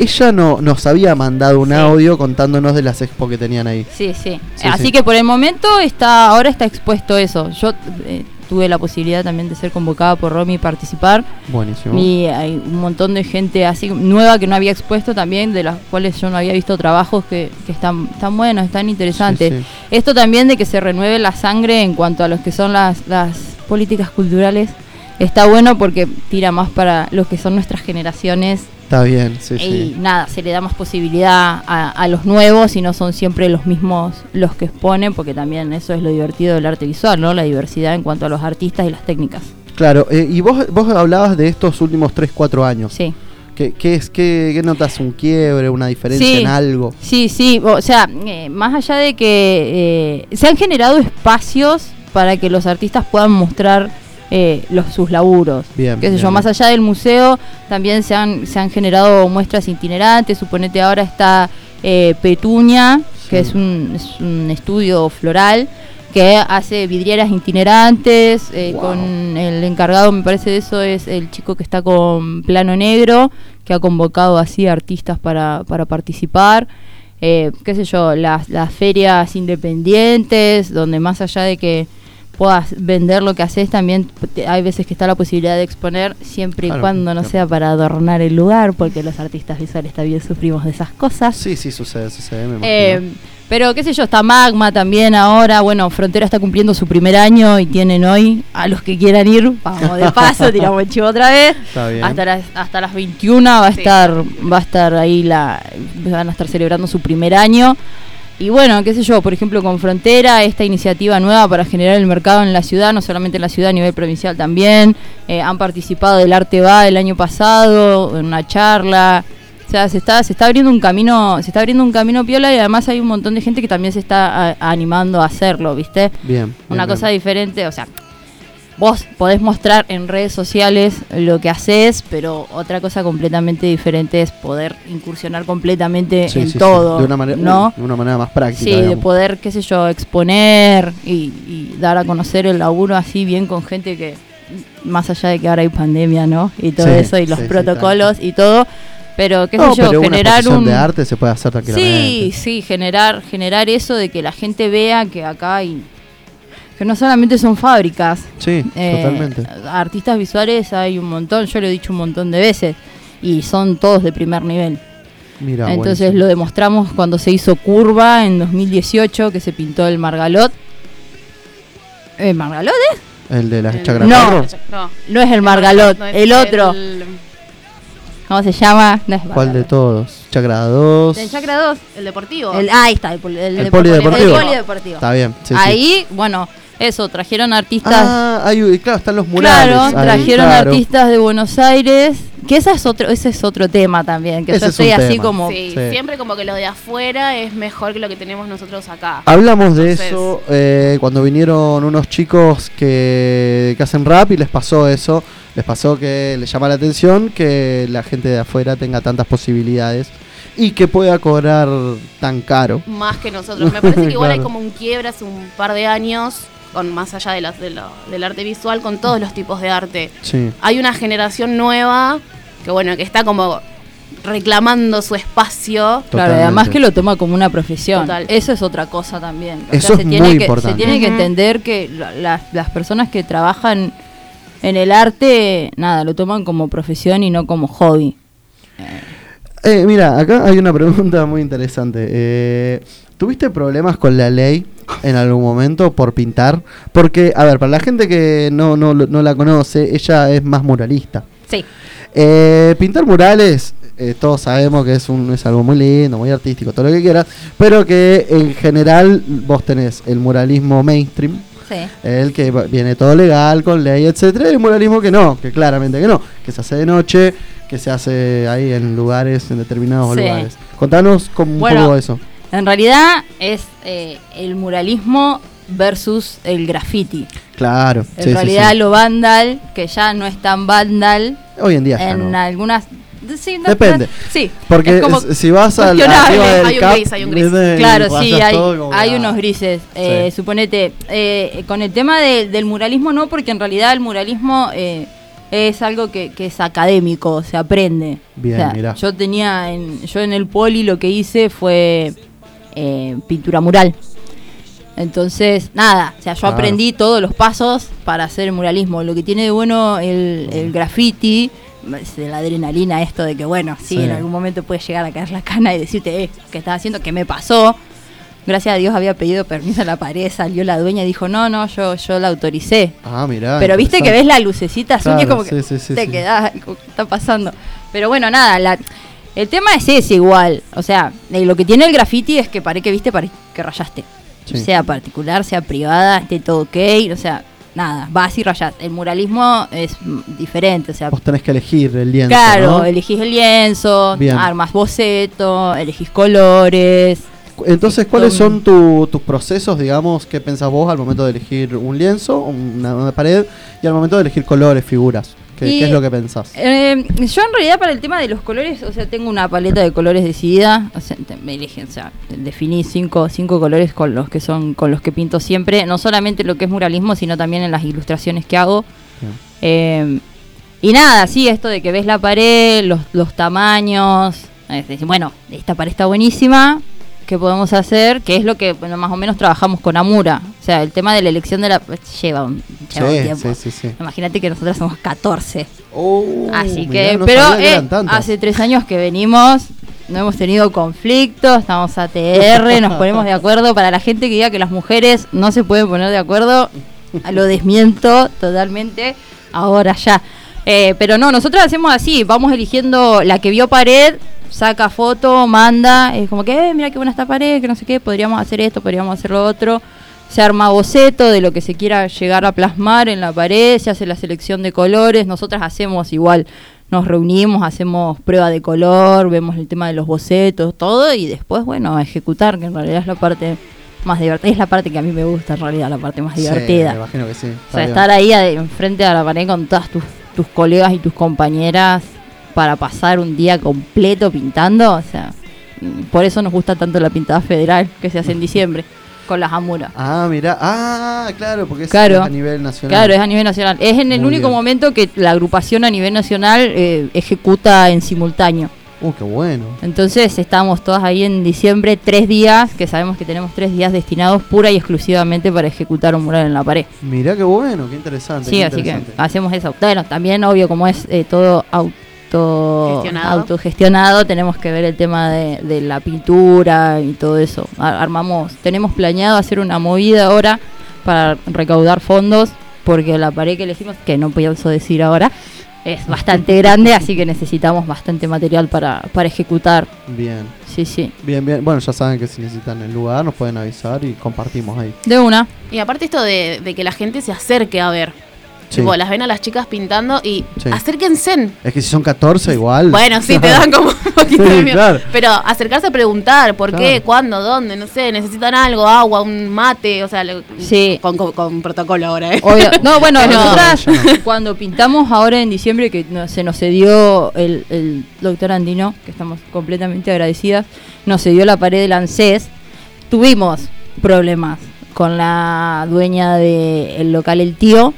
Ella no, nos había mandado un Sí. audio contándonos de las expo que tenían ahí. Sí, sí. Sí, Así sí. que por el momento está, ahora está expuesto eso. Yo eh, tuve la posibilidad también de ser convocada por Romy y participar. Buenísimo. Y hay un montón de gente así nueva que no había expuesto también, de las cuales yo no había visto trabajos que, que están, están buenos, están interesantes. Sí, sí. Esto también de que se renueve la sangre en cuanto a los que son las, las políticas culturales. Está bueno porque tira más para los que son nuestras generaciones Está bien, sí, y sí. nada, se le da más posibilidad a, a los nuevos y no son siempre los mismos los que exponen, porque también eso es lo divertido del arte visual, ¿no? La diversidad en cuanto a los artistas y las técnicas. Claro, eh, y vos, vos hablabas de estos últimos 3, 4 años. Sí. ¿Qué, qué es, qué, qué notas? ¿Un quiebre, una diferencia Sí. en algo? Sí, sí, o sea, eh, más allá de que eh, se han generado espacios para que los artistas puedan mostrar eh, los, sus laburos. Bien, Qué sé bien, yo, más allá del museo, también se han, se han generado muestras itinerantes. Suponete ahora está eh, Petunia, que es un, es un estudio floral que hace vidrieras itinerantes. eh, Wow. Con el encargado, me parece, de eso es el chico que está con Plano Negro, que ha convocado así artistas para, para participar. Eh, qué sé yo, las, las ferias independientes, donde más allá de que puedas vender lo que haces, también te- hay veces que está la posibilidad de exponer, siempre Claro, y cuando no claro. sea para adornar el lugar, porque los artistas visuales también sufrimos de esas cosas. Sí, sí, sucede, sucede, me imagino. Eh, pero qué sé yo, está Magma también ahora, bueno, Frontera está cumpliendo su primer año y tienen hoy, a los que quieran ir, vamos de paso, tiramos el chivo otra vez. Está bien. Hasta las, hasta las 21 va a Sí. estar, va a estar ahí la, van a estar celebrando su primer año. Y bueno, qué sé yo, por ejemplo, con Frontera, esta iniciativa nueva para generar el mercado en la ciudad, no solamente en la ciudad, a nivel provincial también. Eh, han participado del Arte Va el año pasado, en una charla. O sea, se está, se está abriendo un camino, se está abriendo un camino piola y además hay un montón de gente que también se está a- animando a hacerlo, ¿viste? Bien. Una bien, cosa bien. diferente, o sea, vos podés mostrar en redes sociales lo que haces, pero otra cosa completamente diferente es poder incursionar completamente Sí, en sí, sí. todo, De una manera, ¿no? de una manera más práctica. Sí, de poder, qué sé yo, exponer y, y dar a conocer el laburo así bien con gente que, más allá de que ahora hay pandemia, ¿no? Y todo eso, y los protocolos y todo, pero qué No, sé yo, pero una generar exposición un... de arte se puede hacer tranquilamente. Sí, sí, generar, generar eso de que la gente vea que acá hay... Que no solamente son fábricas, Sí, eh, totalmente. Artistas visuales hay un montón, yo lo he dicho un montón de veces, y son todos de primer nivel. Mira, Entonces buenísimo. lo demostramos cuando se hizo Curva en 2018, que se pintó el Margalot. ¿El Margalot es? El de las El- chacras No. No, No es el Margalot, no es el otro. El, ¿Cómo se llama? No es ¿Cuál de todos? Chacra 2. El Chakra 2. el deportivo. El, ahí está, el, el El depo- polideportivo. el polideportivo. Está bien. Sí, sí. ahí, bueno, eso, trajeron artistas. Ah, hay, claro, están los murales. Claro, ahí, trajeron claro. artistas de Buenos Aires, que esa es otro, ese es otro tema también, que Ese yo es un estoy así tema. como Sí, Sí. siempre como que lo de afuera es mejor que lo que tenemos nosotros acá. Hablamos de eso eh, cuando vinieron unos chicos que, que hacen rap y les pasó eso. Les pasó que les llama la atención que la gente de afuera tenga tantas posibilidades y que pueda cobrar tan caro. Más que nosotros. Me parece que igual hay Claro. como un quiebre hace un par de años, con más allá de lo- del arte visual, con todos los tipos de arte. Sí. Hay una generación nueva que bueno, que está como reclamando su espacio. Claro, además que lo toma como una profesión. Total. Eso es otra cosa también. O Eso sea, es se tiene muy que, importante. Se tiene que entender que la- las, las personas que trabajan en el arte, nada, lo toman como profesión y no como hobby. Eh, mira, acá hay una pregunta muy interesante. Eh, ¿Tuviste problemas con la ley en algún momento por pintar? Porque, a ver, para la gente que no, no, no la conoce, ella es más muralista. Sí. Eh, pintar murales, eh, todos sabemos que es, un, es algo muy lindo, muy artístico, todo lo que quieras, pero que en general vos tenés el muralismo mainstream, Sí. el que viene todo legal, con ley, etcétera, y el muralismo que no, que claramente que no, que se hace de noche, que se hace ahí en lugares, en determinados Sí. lugares. Contanos como un Bueno, eso. En realidad es eh, el muralismo versus el graffiti. Claro. En sí, realidad sí. lo vandal, que ya no es tan vandal, Hoy en día ya en no. algunas... Sí, no- Depende. Sí. Porque es como s- si vas al cuestionable. arriba del Hay un cap, gris, hay un gris. Claro, sí, hay, unos ah. grises. Eh, Sí. Suponete, eh, con el tema de- del muralismo no, porque en realidad el muralismo eh, es algo que, que es académico, se aprende. Bien, O sea, mirá. Yo tenía, en, yo en el poli lo que hice fue eh, pintura mural. Entonces, nada, o sea, yo Claro. aprendí todos los pasos para hacer el muralismo. Lo que tiene de bueno el, el graffiti, de la adrenalina esto de que, bueno, sí, Sí. en algún momento puede llegar a caer la cana y decirte, eh, ¿qué estás haciendo? ¿Qué me pasó? Gracias a Dios había pedido permiso a la pared, salió la dueña y dijo, no, no, yo, yo la autoricé. Ah, mirá. Pero viste que ves la lucecita azul y es Claro, como que sí, sí, sí, te quedás, como, ¿qué está pasando? Pero bueno, nada, la, el tema es ese igual. O sea, eh, lo que tiene el graffiti es que parece que viste, parece que rayaste. Sí. Sea particular, sea privada, esté todo ok, o sea, nada, vas y rayás. El muralismo es diferente, o sea, Vos tenés que elegir el lienzo. claro, ¿no? elegís el lienzo, Bien. armas boceto, elegís colores. Entonces, Es ¿cuáles son tu- tus procesos, digamos, qué pensás vos al momento de elegir un lienzo, una, una pared, y al momento de elegir colores, figuras? ¿Qué, Y- qué es lo que pensás? Eh, yo en realidad para el tema de los colores, o sea, tengo una paleta de colores decidida, o sea, me elegí, o sea, definí cinco, cinco colores con los que son, con los que pinto siempre, no solamente lo que es muralismo, sino también en las ilustraciones que hago. Eh, y nada, sí, esto de que ves la pared, los, los tamaños, es decir, bueno, esta pared está buenísima, ¿qué podemos hacer? Que es lo que bueno, más o menos trabajamos con Amura. O sea, el tema de la elección de la... lleva un, lleva un Sí, tiempo. sí, sí, sí. Imagínate que nosotros somos 14. Oh, Así mirá, que, no pero que eh, hace tres años que venimos, no hemos tenido conflictos, estamos ATR, nos ponemos de acuerdo. Para la gente que diga que las mujeres no se pueden poner de acuerdo, lo desmiento totalmente ahora ya. Eh, pero no, nosotros hacemos así, vamos eligiendo la que vio pared, saca foto, manda, es como que, eh, mira qué buena esta pared, que no sé qué, podríamos hacer esto, podríamos hacer lo otro. Se arma boceto de lo que se quiera llegar a plasmar en la pared, se hace la selección de colores, nosotras hacemos igual, nos reunimos, hacemos prueba de color, vemos el tema de los bocetos, todo, y después, bueno, a ejecutar, que en realidad es la parte más divertida, es la parte que a mí me gusta en realidad, la parte más Sí, divertida. me imagino que sí. O sea, estar ahí enfrente a la pared con todas tus, tus colegas y tus compañeras para pasar un día completo pintando, o sea, por eso nos gusta tanto la pintada federal que se hace en diciembre con las amuras. Ah, mira. Ah, claro, porque es Claro. a nivel nacional. Claro, es a nivel nacional. Es en el Muy único bien. momento que la agrupación a nivel nacional eh, ejecuta en simultáneo. Uh, qué bueno. Entonces estamos todas ahí en diciembre, tres días, que sabemos que tenemos tres días destinados pura y exclusivamente para ejecutar un mural en la pared. Mirá qué bueno, qué interesante. Sí, qué así que hacemos eso. Bueno, también obvio como es eh, todo auto Gestionado. autogestionado, tenemos que ver el tema de, de la pintura y todo eso. Ar- Armamos, tenemos planeado hacer una movida ahora para recaudar fondos, porque la pared que elegimos, que no pienso decir ahora, es bastante grande, así que necesitamos bastante material para, para ejecutar. Bien, Sí, sí. bien, bien. Bueno, ya saben que si necesitan el lugar nos pueden avisar y compartimos ahí. De una. Y aparte esto de, de que la gente se acerque a ver. Sí. Tipo, las ven a las chicas pintando y Sí. acérquense. Es que si son 14 igual. Bueno, sí, te dan como un poquito Sí, de miedo. claro. Pero acercarse a preguntar por qué, cuándo, dónde, no sé, necesitan algo, agua, un mate, o sea, con, con- con protocolo ahora, ¿eh? Obvio. No, bueno, Pero- nosotras cuando pintamos ahora en diciembre, que no- se nos cedió el, el doctor Andino, que estamos completamente agradecidas, nos cedió la pared del ANSES, tuvimos problemas con la dueña del local El Tío,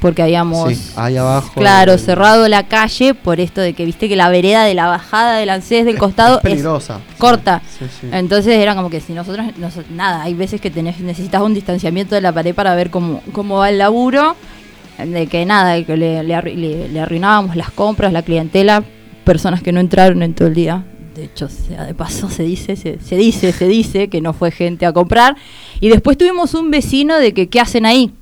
porque habíamos, Sí, ahí abajo. claro, cerrado la calle por esto de que viste que la vereda de la bajada del ANSES del costado es peligrosa. corta. Sí, sí. Entonces era como que si nosotros, nos- nada, hay veces que tenés, necesitas un distanciamiento de la pared para ver cómo, cómo va el laburo, de que nada, que le, le le- le arruinábamos las compras, la clientela, personas que no entraron en todo el día. De hecho, sea de paso se dice, se, se dice, se dice que no fue gente a comprar. Y después tuvimos un vecino de que, ¿qué hacen ahí?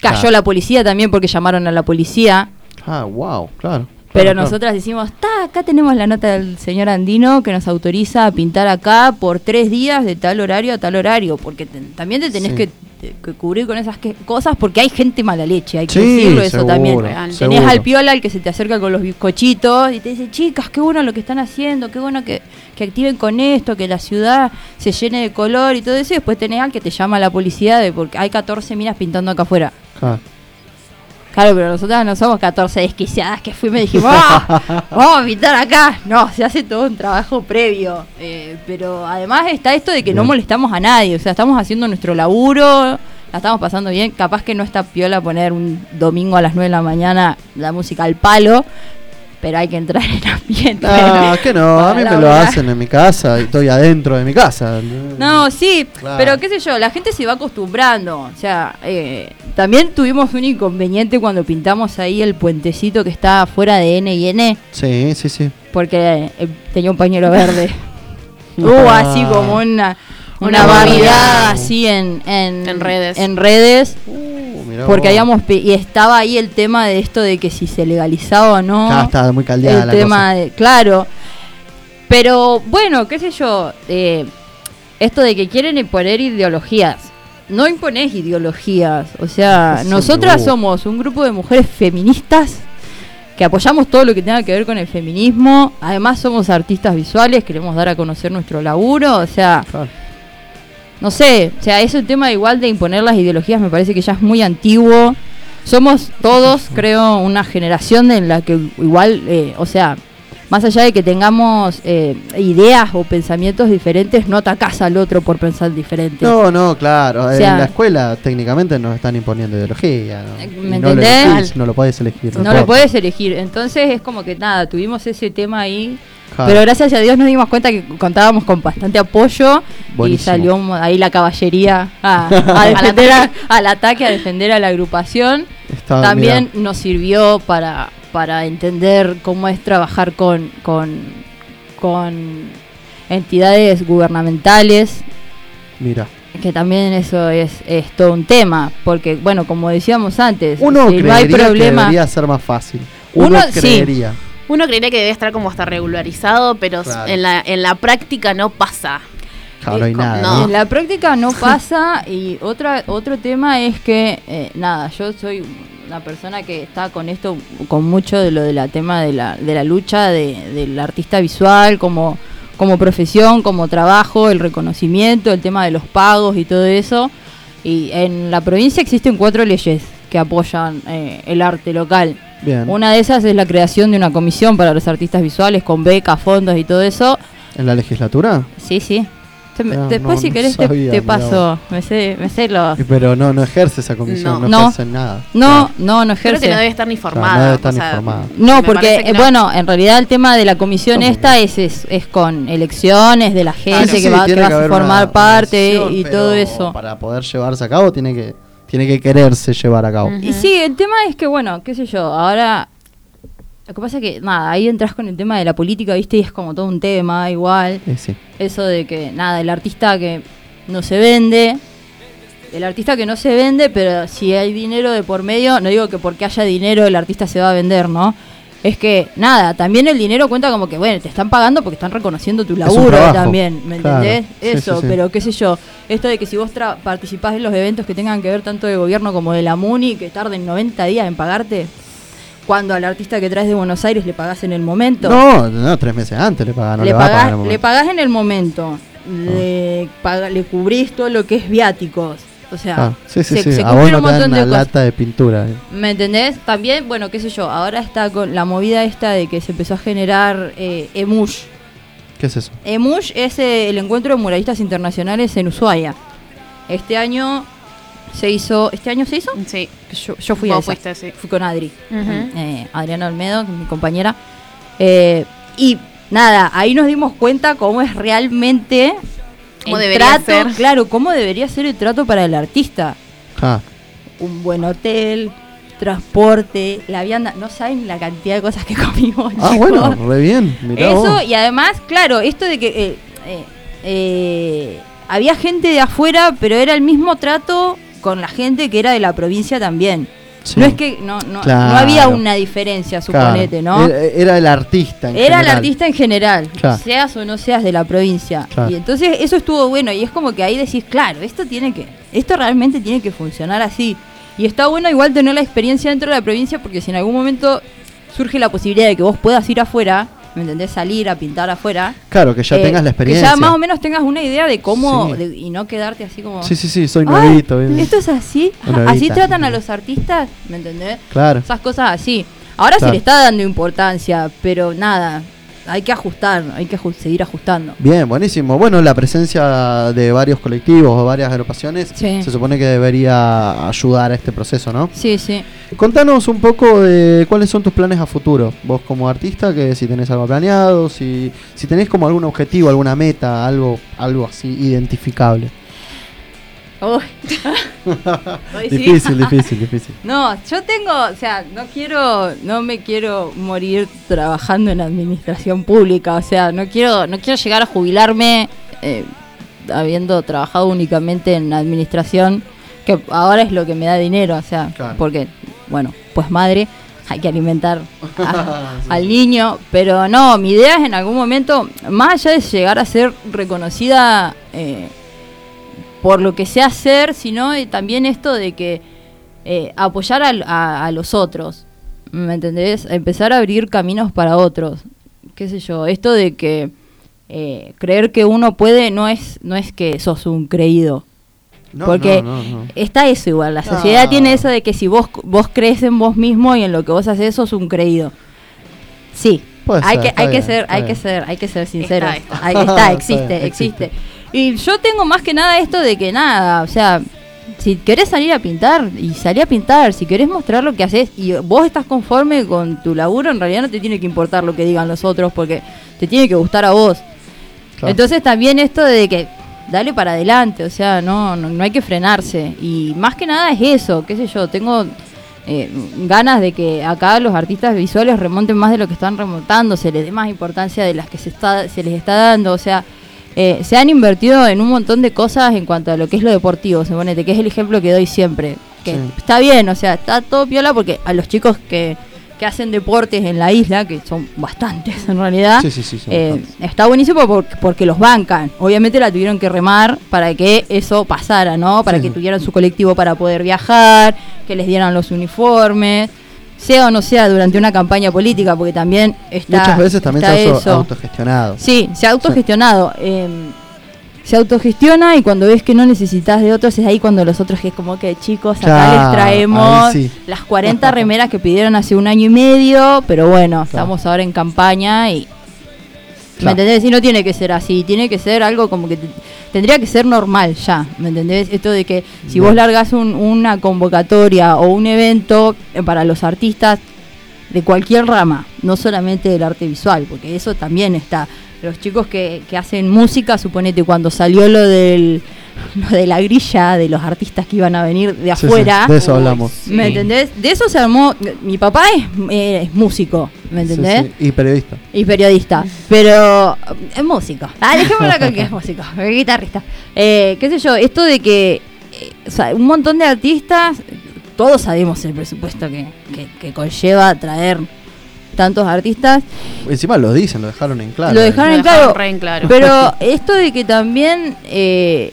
Cayó Claro. la policía también porque llamaron a la policía. Ah, wow, claro. Pero Claro, claro. nosotras decimos, "Ta, acá tenemos la nota del señor Andino que nos autoriza a pintar acá por tres días de tal horario a tal horario, porque te- también te tenés Sí. que, te- que cubrir con esas que- cosas, porque hay gente mala leche, hay que Sí, decirlo eso también. Real. Tenés al piola el que se te acerca con los bizcochitos y te dice, chicas, qué bueno lo que están haciendo, qué bueno que, que activen con esto, que la ciudad se llene de color y todo eso, y después tenés al que te llama la policía de porque hay 14 minas pintando acá afuera. Claro, pero nosotras no somos 14 desquiciadas que fuimos y dijimos, "Ah, vamos a pintar acá. No, se hace todo un trabajo previo. Eh, pero además está esto de que no molestamos a nadie. O sea, estamos haciendo nuestro laburo, la estamos pasando bien. Capaz que no está piola poner un domingo a las 9 de la mañana la música al palo, pero hay que entrar en ambiente. No, que no, a mí me lo hacen en mi casa y estoy adentro de mi casa. No, sí, Claro. pero qué sé yo, la gente se va acostumbrando. O sea, eh, también tuvimos un inconveniente cuando pintamos ahí el puentecito que está fuera de N y N, Sí, sí, sí. porque eh, tenía un pañuelo verde. Hubo así como una, una Una así en, en, En redes. en redes, Uh, mirá porque vos. habíamos y estaba ahí el tema de esto de que si se legalizaba o no. Está muy caldeada el la tema cosa. de, claro. Pero bueno, qué sé yo, eh, esto de que quieren imponer ideologías. No imponés ideologías, o sea, Sí, nosotras no. somos un grupo de mujeres feministas que apoyamos todo lo que tenga que ver con el feminismo. Además somos artistas visuales, queremos dar a conocer nuestro laburo, o sea, Claro. No sé, o sea, ese tema igual de imponer las ideologías me parece que ya es muy antiguo. Somos todos, creo, una generación en la que igual, eh, o sea, más allá de que tengamos eh, ideas o pensamientos diferentes, no atacás al otro por pensar diferente. No, no, claro. O sea- en la escuela técnicamente nos están imponiendo ideología. ¿no? Eh, ¿me no lo entendés? elegís, no lo podés elegir. no importa. lo puedes elegir. Entonces es como que nada, tuvimos ese tema ahí. Claro. Pero gracias a Dios nos dimos cuenta que contábamos con bastante apoyo Buenísimo. y salió ahí la caballería a, a defender a- al ataque, a defender a la agrupación. Está- También mirá, nos sirvió para, para entender cómo es trabajar con, con, con entidades gubernamentales, Mira. que también eso es, es todo un tema, porque bueno, como decíamos antes, Uno si no creería hay que problema... debería ser más fácil. Uno, Uno, sí. Uno creería que debe estar como hasta regularizado, pero Claro. en, la, en la práctica no pasa. Claro, no Es nada. En la práctica no pasa y otra otro tema es que eh, nada, yo soy una persona que está con esto con mucho de lo de la tema de la, de la lucha de, del artista visual como como profesión, como trabajo, el reconocimiento, el tema de los pagos y todo eso. Y en la provincia existen cuatro leyes que apoyan eh, el arte local. Bien. Una de esas es la creación de una comisión para los artistas visuales con becas, fondos y todo eso. ¿En la legislatura? Sí, sí. Se me- Ah, después no, si no querés te, sabía, te mirá paso, me sé, me sé los... Pero no, no ejerce esa comisión, no, No. No. ejerce nada. No, no, no Creo ejerce. que no debe estar ni Claro, formada. no debe estar o ni sea, formada. No, me porque, que eh, no. bueno, en realidad el tema de la comisión esta es, es, es con elecciones de la gente Ah, que sí, va, que tiene va a formar una parte elección, y todo eso. Para poder llevarse a cabo tiene que, tiene que quererse llevar a cabo. Y sí, el tema es que, bueno, qué sé yo, ahora... Lo que pasa es que, nada, ahí entras con el tema de la política, ¿viste? Y es como todo un tema igual. Eh, sí. Eso de que, nada, el artista que no se vende, el artista que no se vende, pero si hay dinero de por medio, no digo que porque haya dinero el artista se va a vender, ¿no? Es que, nada, también el dinero cuenta como que, bueno, te están pagando porque están reconociendo tu laburo también, ¿me Claro. entendés? Eso, sí, sí. pero qué sé yo, esto de que si vos tra- participás en los eventos que tengan que ver tanto de gobierno como de la MUNI, que tarden 90 días en pagarte, cuando al artista que traes de Buenos Aires le pagás en el momento No, no, tres meses antes le no le, le, pagás, en el le momento. pagás en el momento, le, paga- le cubrís todo lo que es viáticos. O sea, Ah, sí, sí, se, sí. se A vos cumplen no un te dan montón una de cosas. lata de pintura. eh. ¿Me entendés? También, bueno, qué sé yo, ahora está con la movida esta de que se empezó a generar eh, EMUSH. ¿Qué es eso? EMUSH es eh, el encuentro de muralistas internacionales en Ushuaia. Este año se hizo. ¿Este año se hizo? Sí. Yo, yo fui a esa. fuiste, sí. Fui con Adri. Eh, Adriana Olmedo, que es mi compañera. Eh, y nada, ahí nos dimos cuenta cómo es realmente Cómo el debería trato, ser. claro, cómo debería ser el trato para el artista. Ah, Un buen hotel, transporte, la vianda, no saben la cantidad de cosas que comimos. ah chicos. bueno, re bien. Mirá Eso, vos. y además, claro, esto de que eh, eh, eh, había gente de afuera, pero era el mismo trato con la gente que era de la provincia también. Sí. No es que no, no, Claro. no había una diferencia, Claro. suponete, ¿no? Era, era el artista. en Era el artista en general, Claro. seas o no seas de la provincia. Y entonces eso estuvo bueno y es como que ahí decís, claro, esto tiene que, esto realmente tiene que funcionar así. Y está bueno igual tener la experiencia dentro de la provincia porque si en algún momento surge la posibilidad de que vos puedas ir afuera, ¿me entendés? Salir a pintar afuera. Claro, que ya eh, tengas la experiencia. Que ya más o menos tengas una idea de cómo, Sí. de- y no quedarte así como... Sí, sí, sí, soy "Ah, nuevito. bien. Esto es así, así tratan a los artistas, ¿me entendés? Claro. Esas cosas así. Ahora Claro. se le está dando importancia, pero nada, hay que ajustar, hay que aju- seguir ajustando. Bien, buenísimo. Bueno, la presencia de varios colectivos o varias agrupaciones Sí. se supone que debería ayudar a este proceso, ¿no? Sí, sí. Contanos un poco de cuáles son tus planes a futuro. Vos como artista, que si tenés algo planeado, si, si tenés como algún objetivo, alguna meta, algo, algo así identificable. Uy. Hoy sí. Difícil, difícil, difícil. No, yo tengo, o sea, no quiero, no me quiero morir trabajando en administración pública, o sea, no quiero, no quiero llegar a jubilarme eh, habiendo trabajado únicamente en administración, que ahora es lo que me da dinero, o sea, Claro. porque, bueno, pues madre, hay que alimentar a- al niño, pero no, mi idea es en algún momento, más allá de llegar a ser reconocida eh, por lo que sé hacer, sino eh, también esto de que eh, apoyar al- a, a los otros, ¿me entendés? Empezar a abrir caminos para otros, qué sé yo, esto de que eh, creer que uno puede no es, no es que sos un creído, No, porque no, no, no. está eso igual, la sociedad No. tiene eso de que si vos, vos crees en vos mismo y en lo que vos haces, sos un creído. Sí, Puede hay ser, que, hay que ser, hay que ser, hay que ser sinceros. Está, está. Ahí está, Está existe, existe. Y yo tengo más que nada esto de que nada, o sea, si querés salir a pintar y salir a pintar, si querés mostrar lo que haces y vos estás conforme con tu laburo, en realidad no te tiene que importar lo que digan los otros porque te tiene que gustar a vos. Claro. Entonces también esto de que dale para adelante, o sea, no, no, no hay que frenarse. Y más que nada es eso, qué sé yo, tengo eh, ganas de que acá los artistas visuales remonten más de lo que están remontando, se les dé más importancia de las que se, está, se les está dando, o sea, eh, se han invertido en un montón de cosas en cuanto a lo que es lo deportivo, suponete, que es el ejemplo que doy siempre. Que Sí. está bien, o sea, está todo piola porque a los chicos que, que hacen deportes en la isla, que son bastantes en realidad, Sí, sí, eh, está buenísimo porque, porque los bancan. Obviamente la tuvieron que remar para que eso pasara, ¿no? Para que tuvieran su colectivo para poder viajar, que les dieran los uniformes, sea o no sea durante una campaña política, porque también está. Muchas veces también está se ha eso. autogestionado. Sí, se ha autogestionado. eh, se autogestiona y cuando ves que no necesitas de otros es ahí cuando los otros que es como que chicos, acá les traemos sí. las 40 remeras que pidieron hace un año y medio, pero bueno, estamos ahora en campaña y ¿Me entendés? Y no tiene que ser así, tiene que ser algo como que te- tendría que ser normal ya, ¿me entendés? Esto de que si vos largás un- una convocatoria o un evento eh, para los artistas de cualquier rama, no solamente del arte visual, porque eso también está. Los chicos que, que hacen música, suponete cuando salió lo del lo de la grilla de los artistas que iban a venir de Sí, sí, afuera, de eso hablamos. ¿me entendés? De eso se armó, mi papá es, eh, es músico, ¿me Sí, entendés? sí, Y periodista. Y periodista, pero eh, es músico. Ah, dejémoslo acá que es músico, eh, guitarrista. Eh, qué sé yo, esto de que eh, o sea, un montón de artistas, todos sabemos el presupuesto que, que, que conlleva traer tantos artistas, Encima lo dicen, lo dejaron en claro. lo dejaron Lo en dejaron claro, re en claro. pero esto de que también... eh,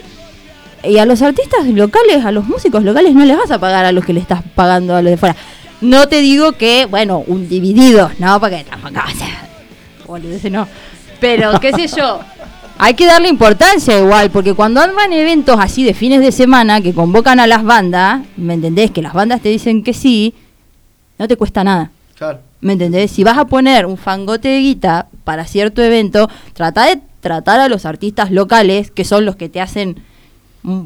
y a los artistas locales, a los músicos locales, no les vas a pagar a los que le estás pagando a los de fuera. No te digo que, bueno, un dividido, no, porque tampoco, o sea, boludeces no. Pero, qué sé yo, hay que darle importancia igual, porque cuando arman eventos así de fines de semana que convocan a las bandas, ¿me entendés? Que las bandas te dicen que sí, no te cuesta nada. Claro. ¿Me entendés? Si vas a poner un fangote de guita para cierto evento, trata de tratar a los artistas locales, que son los que te hacen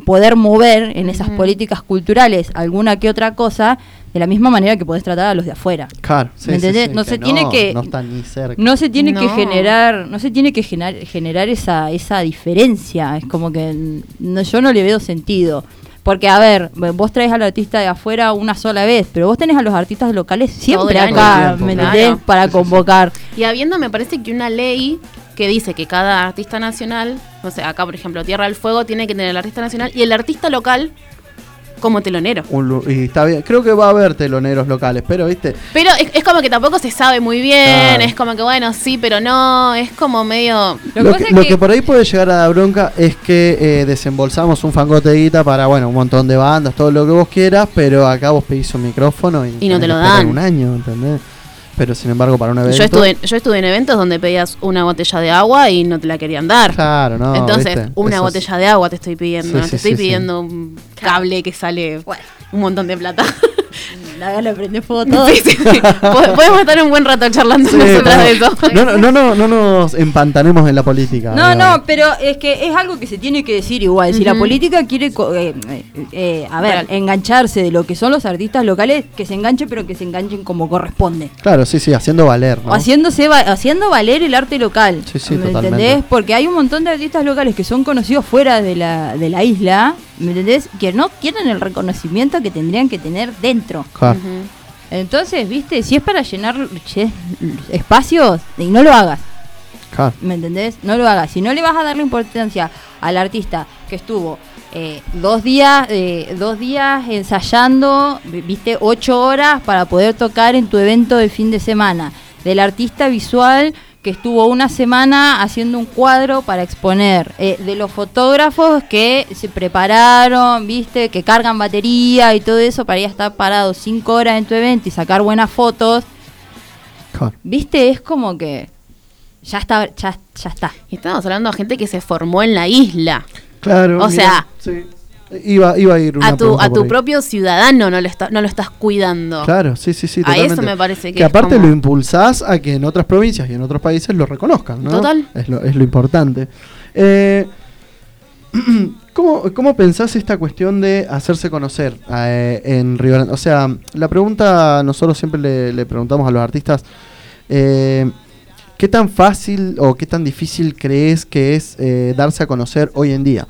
poder mover en esas políticas culturales alguna que otra cosa, de la misma manera que podés tratar a los de afuera. Claro. sí, ¿Me sí, entendés? sí, No se tiene que- No está ni cerca. No se tiene que generar, no se tiene que generar, generar esa, esa diferencia. Es como que no, yo no le veo sentido. Porque, a ver, vos traes al artista de afuera una sola vez, pero vos tenés a los artistas locales siempre acá, tiempo, ¿me claro. entendés? Para convocar. Y habiendo, me parece que una ley que dice que cada artista nacional, no sé, acá por ejemplo Tierra del Fuego tiene que tener el artista nacional y el artista local como telonero. Un y está bien. Creo que va a haber teloneros locales, pero viste. Pero es, es como que tampoco se sabe muy bien, Claro. es como que bueno, sí, pero no, es como medio... Lo que Lo, pasa que, es lo que- que por ahí puede llegar a dar bronca es que eh, desembolsamos un fangote de guita para, bueno, un montón de bandas, todo lo que vos quieras, pero acá vos pedís un micrófono y, Y no te lo dan. un año, ¿entendés? Pero sin embargo, para un evento. Yo estuve, yo estuve en eventos donde pedías una botella de agua y no te la querían dar. Claro, no. Entonces, ¿viste? una botella de agua te estoy pidiendo, Sí, no sí, te estoy sí, sí. pidiendo un cable que sale un montón de plata. La gana prende fuego todo. Sí, sí, sí. Po- Podemos estar un buen rato charlando Sí, nosotras de eso. no, no, no, no, no nos empantanemos en la política. No, no, pero es que es algo que se tiene que decir igual. Si la política quiere, co- eh, eh, eh, a ver, Real. engancharse de lo que son los artistas locales, que se enganche, pero que se enganchen como corresponde. Claro, sí, sí, haciendo valer, ¿no? O haciéndose va- haciendo valer el arte local. Sí, sí, ¿Me totalmente. entendés? Porque hay un montón de artistas locales que son conocidos fuera de la, de la isla, ¿me entendés? Que no tienen el reconocimiento que tendrían que tener dentro. Entonces, viste, si es para llenar che, espacios, y no lo hagas. ¿Me entendés? No lo hagas. Si no le vas a darle importancia al artista que estuvo eh, dos días, eh, dos días ensayando, vi- viste, ocho horas para poder tocar en tu evento de fin de semana. Del artista visual que estuvo una semana haciendo un cuadro para exponer. Eh, de los fotógrafos que se prepararon, viste, que cargan batería y todo eso para ir a estar parado cinco horas en tu evento y sacar buenas fotos. Claro. Viste, es como que ya está, ya, ya está. Y estamos hablando de gente que se formó en la isla. Claro. O mira, sea- sí. Iba, iba a ir una A tu, a tu propio ciudadano no lo, está- no lo estás cuidando. Claro, sí, sí, sí. A eso me parece que Que aparte como- lo impulsás a que en otras provincias y en otros países lo reconozcan, ¿no? Total. Es lo, es lo importante. Eh, ¿cómo, ¿Cómo pensás esta cuestión de hacerse conocer eh, en Río Grande? O sea, la pregunta nosotros siempre le, le preguntamos a los artistas, eh, ¿qué tan fácil o qué tan difícil crees que es eh, darse a conocer hoy en día?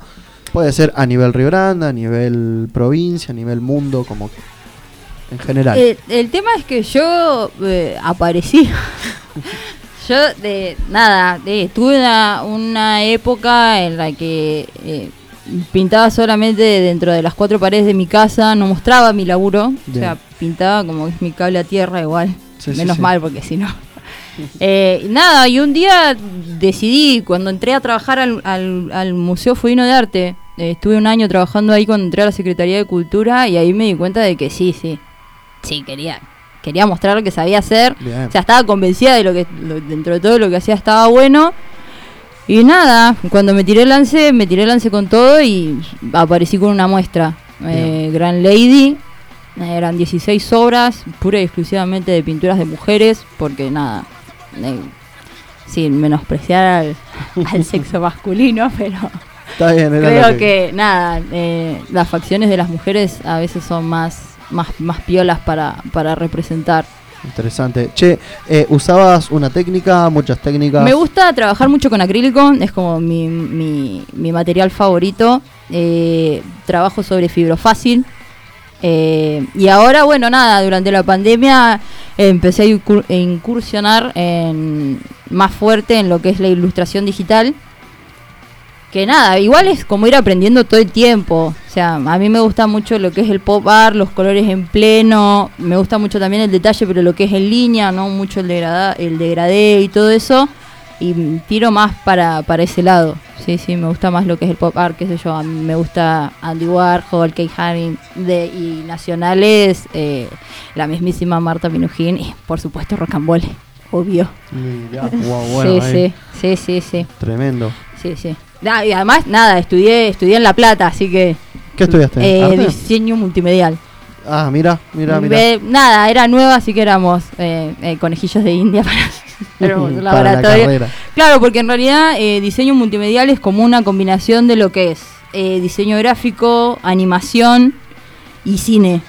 Puede ser a nivel Río Grande, a nivel provincia, a nivel mundo, como que en general. El, el tema es que yo eh, aparecí. yo, de nada, de, tuve una, una época en la que eh, pintaba solamente dentro de las cuatro paredes de mi casa, no mostraba mi laburo. O sea, pintaba como es mi cable a tierra igual. Sí, sí, Menos sí. mal, porque si no. Eh, nada, y un día decidí, cuando entré a trabajar al, al- al Museo Fudino de Arte, eh, estuve un año trabajando ahí cuando entré a la Secretaría de Cultura y ahí me di cuenta de que sí, sí, sí, quería, quería mostrar lo que sabía hacer. Bien. O sea, estaba convencida de lo que, lo- dentro de todo lo que hacía estaba bueno. Y nada, cuando me tiré el lance, me tiré el lance con todo y aparecí con una muestra. Eh, Gran Lady, eran 16 obras, pura y exclusivamente de pinturas de mujeres, porque nada, eh, sin menospreciar al, al sexo masculino, pero Está bien, era creo que nada, eh, las facciones de las mujeres a veces son más, más, más piolas para, para representar. Interesante. Che, eh, ¿usabas una técnica, muchas técnicas? Me gusta trabajar mucho con acrílico, es como mi, mi, mi material favorito. Eh, trabajo sobre fibrofácil. Eh, y ahora, bueno, nada, durante la pandemia empecé a incursionar en, más fuerte en lo que es la ilustración digital. Que nada, igual es como ir aprendiendo todo el tiempo. O sea, a mí me gusta mucho lo que es el pop art, los colores en pleno. Me gusta mucho también el detalle, pero lo que es en línea, no mucho el, degrada, el degradé y todo eso. Y mm, tiro más para, para ese lado. Sí, sí, me gusta más lo que es el pop art, qué sé yo. A mí me gusta Andy Warhol, Kate Haring de, y nacionales, eh, la mismísima Marta Minujín y por supuesto Rocambole, obvio. Mirá, guau, bueno, sí, sí, sí, sí, sí. Tremendo. Sí, sí. Ah, y además, nada, estudié, estudié en La Plata, así que. ¿Qué estudiaste? Eh, diseño multimedial. Ah, mira, mira, mira. Ve- nada, era nueva, así que éramos eh, eh, conejillos de India para, Para la laboratorio. Claro, porque en realidad eh, diseño multimedial es como una combinación de lo que es eh, diseño gráfico, animación y cine.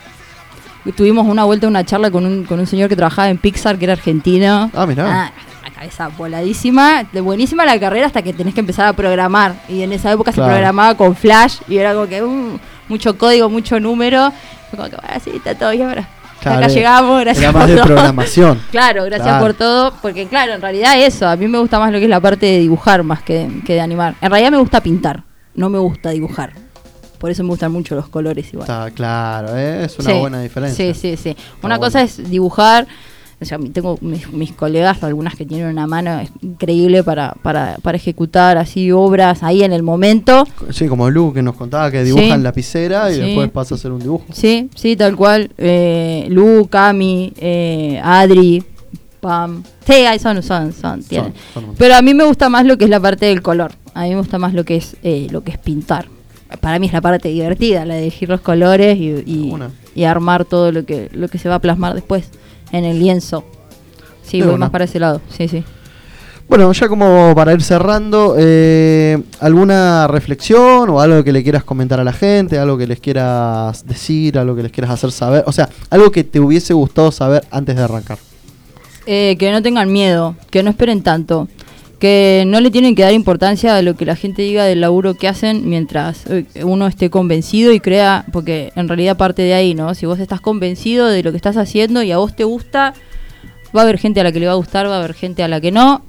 Tuvimos una vuelta, una charla con un, con un señor que trabajaba en Pixar, que era argentino. Ah, mirá. Ah, la cabeza voladísima. De buenísima la carrera hasta que tenés que empezar a programar. Y en esa época Claro. se programaba con Flash y era como que uh, mucho código, mucho número. Fue como que, bueno, sí, está todo bien ahora. Claro, acá llegamos, gracias era más por de todo. programación. claro, gracias Claro. por todo. Porque claro, en realidad eso, a mí me gusta más lo que es la parte de dibujar más que, que de animar. En realidad me gusta pintar, no me gusta dibujar. Por eso me gustan mucho los colores igual. Está claro, ¿eh? es una Sí, buena diferencia. Sí, sí, sí. Una bueno. cosa es dibujar. O sea, tengo mis, mis colegas, algunas que tienen una mano increíble para, para, para ejecutar así obras ahí en el momento. Sí, como Lu que nos contaba que dibuja Sí. lapicera y Sí. después pasa a hacer un dibujo. Sí, sí, tal cual. Eh, Lu, Cami, eh, Adri, Pam. Sí, ahí son, son, son, tienen. son un- Pero a mí me gusta más lo que es la parte del color. A mí me gusta más lo que es eh, lo que es pintar. Para mí es la parte divertida, la de elegir los colores y, y- y armar todo lo que lo que se va a plasmar después en el lienzo. Sí, De voy una. más para ese lado. Sí, sí. Bueno, ya como para ir cerrando, eh, ¿alguna reflexión o algo que le quieras comentar a la gente? ¿Algo que les quieras decir? ¿Algo que les quieras hacer saber? O sea, algo que te hubiese gustado saber antes de arrancar. Eh, que no tengan miedo, que no esperen tanto, que no le tienen que dar importancia a lo que la gente diga del laburo que hacen mientras eh, uno esté convencido y crea, porque en realidad parte de ahí, ¿no? Si vos estás convencido de lo que estás haciendo y a vos te gusta, va a haber gente a la que le va a gustar, va a haber gente a la que no,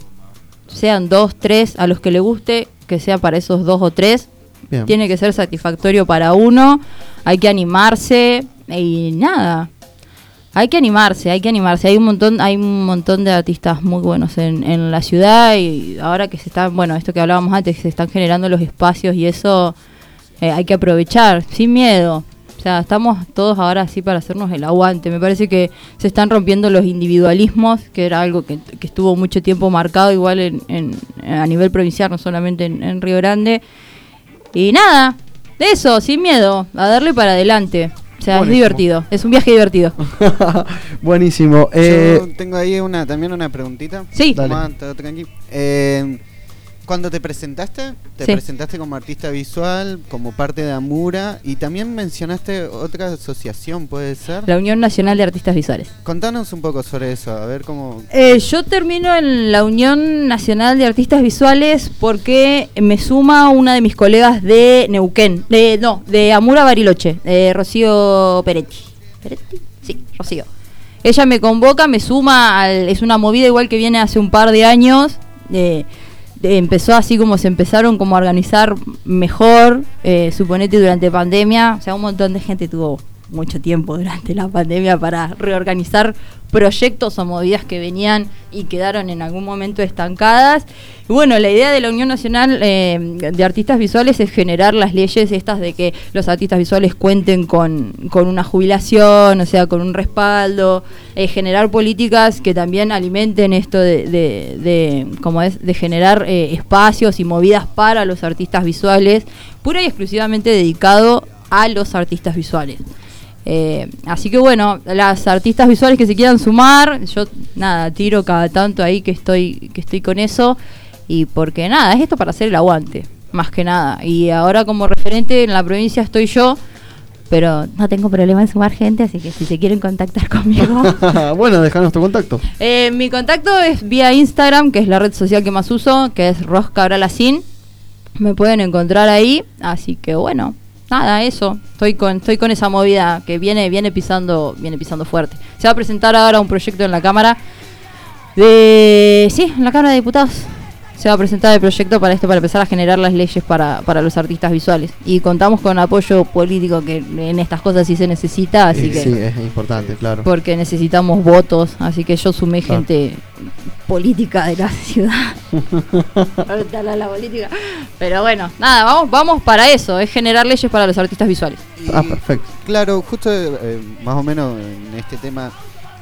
sean dos, tres, a los que le guste, que sea para esos dos o tres, Bien. tiene que ser satisfactorio para uno, hay que animarse y nada. Hay que animarse, hay que animarse. Hay un montón, hay un montón de artistas muy buenos en, en la ciudad y ahora que se están, bueno, esto que hablábamos antes, se están generando los espacios y eso eh, hay que aprovechar, sin miedo. O sea, estamos todos ahora así para hacernos el aguante. Me parece que se están rompiendo los individualismos, que era algo que, que estuvo mucho tiempo marcado igual en, en- a nivel provincial, no solamente en, en Río Grande. Y nada, de eso, sin miedo, a darle para adelante. O sea, Buenísimo. es divertido, es un viaje divertido. Buenísimo. Eh, Yo tengo ahí una también una preguntita. Sí. Dale. Tomá, todo tranqui. Eh, cuando te presentaste, te Sí. presentaste como artista visual, como parte de Amura y también mencionaste otra asociación, ¿puede ser? La Unión Nacional de Artistas Visuales. Contanos un poco sobre eso, a ver cómo... Eh, yo termino en la Unión Nacional de Artistas Visuales porque me suma una de mis colegas de Neuquén, de no, de Amura Bariloche, de Rocío Peretti. ¿Peretti? Sí, Rocío. Ella me convoca, me suma, al- es una movida igual que viene hace un par de años. eh, empezó así como se empezaron como a organizar mejor, eh, suponete durante pandemia, o sea, un montón de gente tuvo mucho tiempo durante la pandemia para reorganizar proyectos o movidas que venían y quedaron en algún momento estancadas. Y bueno, la idea de la Unión Nacional eh, de Artistas Visuales es generar las leyes estas de que los artistas visuales cuenten con, con una jubilación, o sea, con un respaldo, eh, generar políticas que también alimenten esto de, de, como es, de generar eh, espacios y movidas para los artistas visuales, pura y exclusivamente dedicado a los artistas visuales. Eh, así que bueno, las artistas visuales que se quieran sumar, yo nada, tiro cada tanto ahí que estoy, que estoy con eso. Y porque nada, es esto para hacer el aguante, más que nada. Y ahora como referente en la provincia estoy yo, pero no tengo problema en sumar gente, así que si se quieren contactar conmigo. bueno, déjanos tu contacto. Eh, mi contacto es vía Instagram, que es la red social que más uso, que es Roscabralacin. Me pueden encontrar ahí, así que bueno, nada, eso. Estoy con, estoy con esa movida que viene, viene pisando, viene pisando fuerte. Se va a presentar ahora un proyecto en la Cámara de. Sí, en la Cámara de Diputados. Se va a presentar el proyecto para esto, para empezar a generar las leyes para, para los artistas visuales. Y contamos con apoyo político que en estas cosas sí se necesita, así que sí, es importante, claro. porque necesitamos votos, así que yo sumé Claro. gente política de la ciudad. Ahorita la, la política. Pero bueno, nada, vamos, vamos para eso, es generar leyes para los artistas visuales. Ah, perfecto. Claro, justo eh, más o menos en este tema,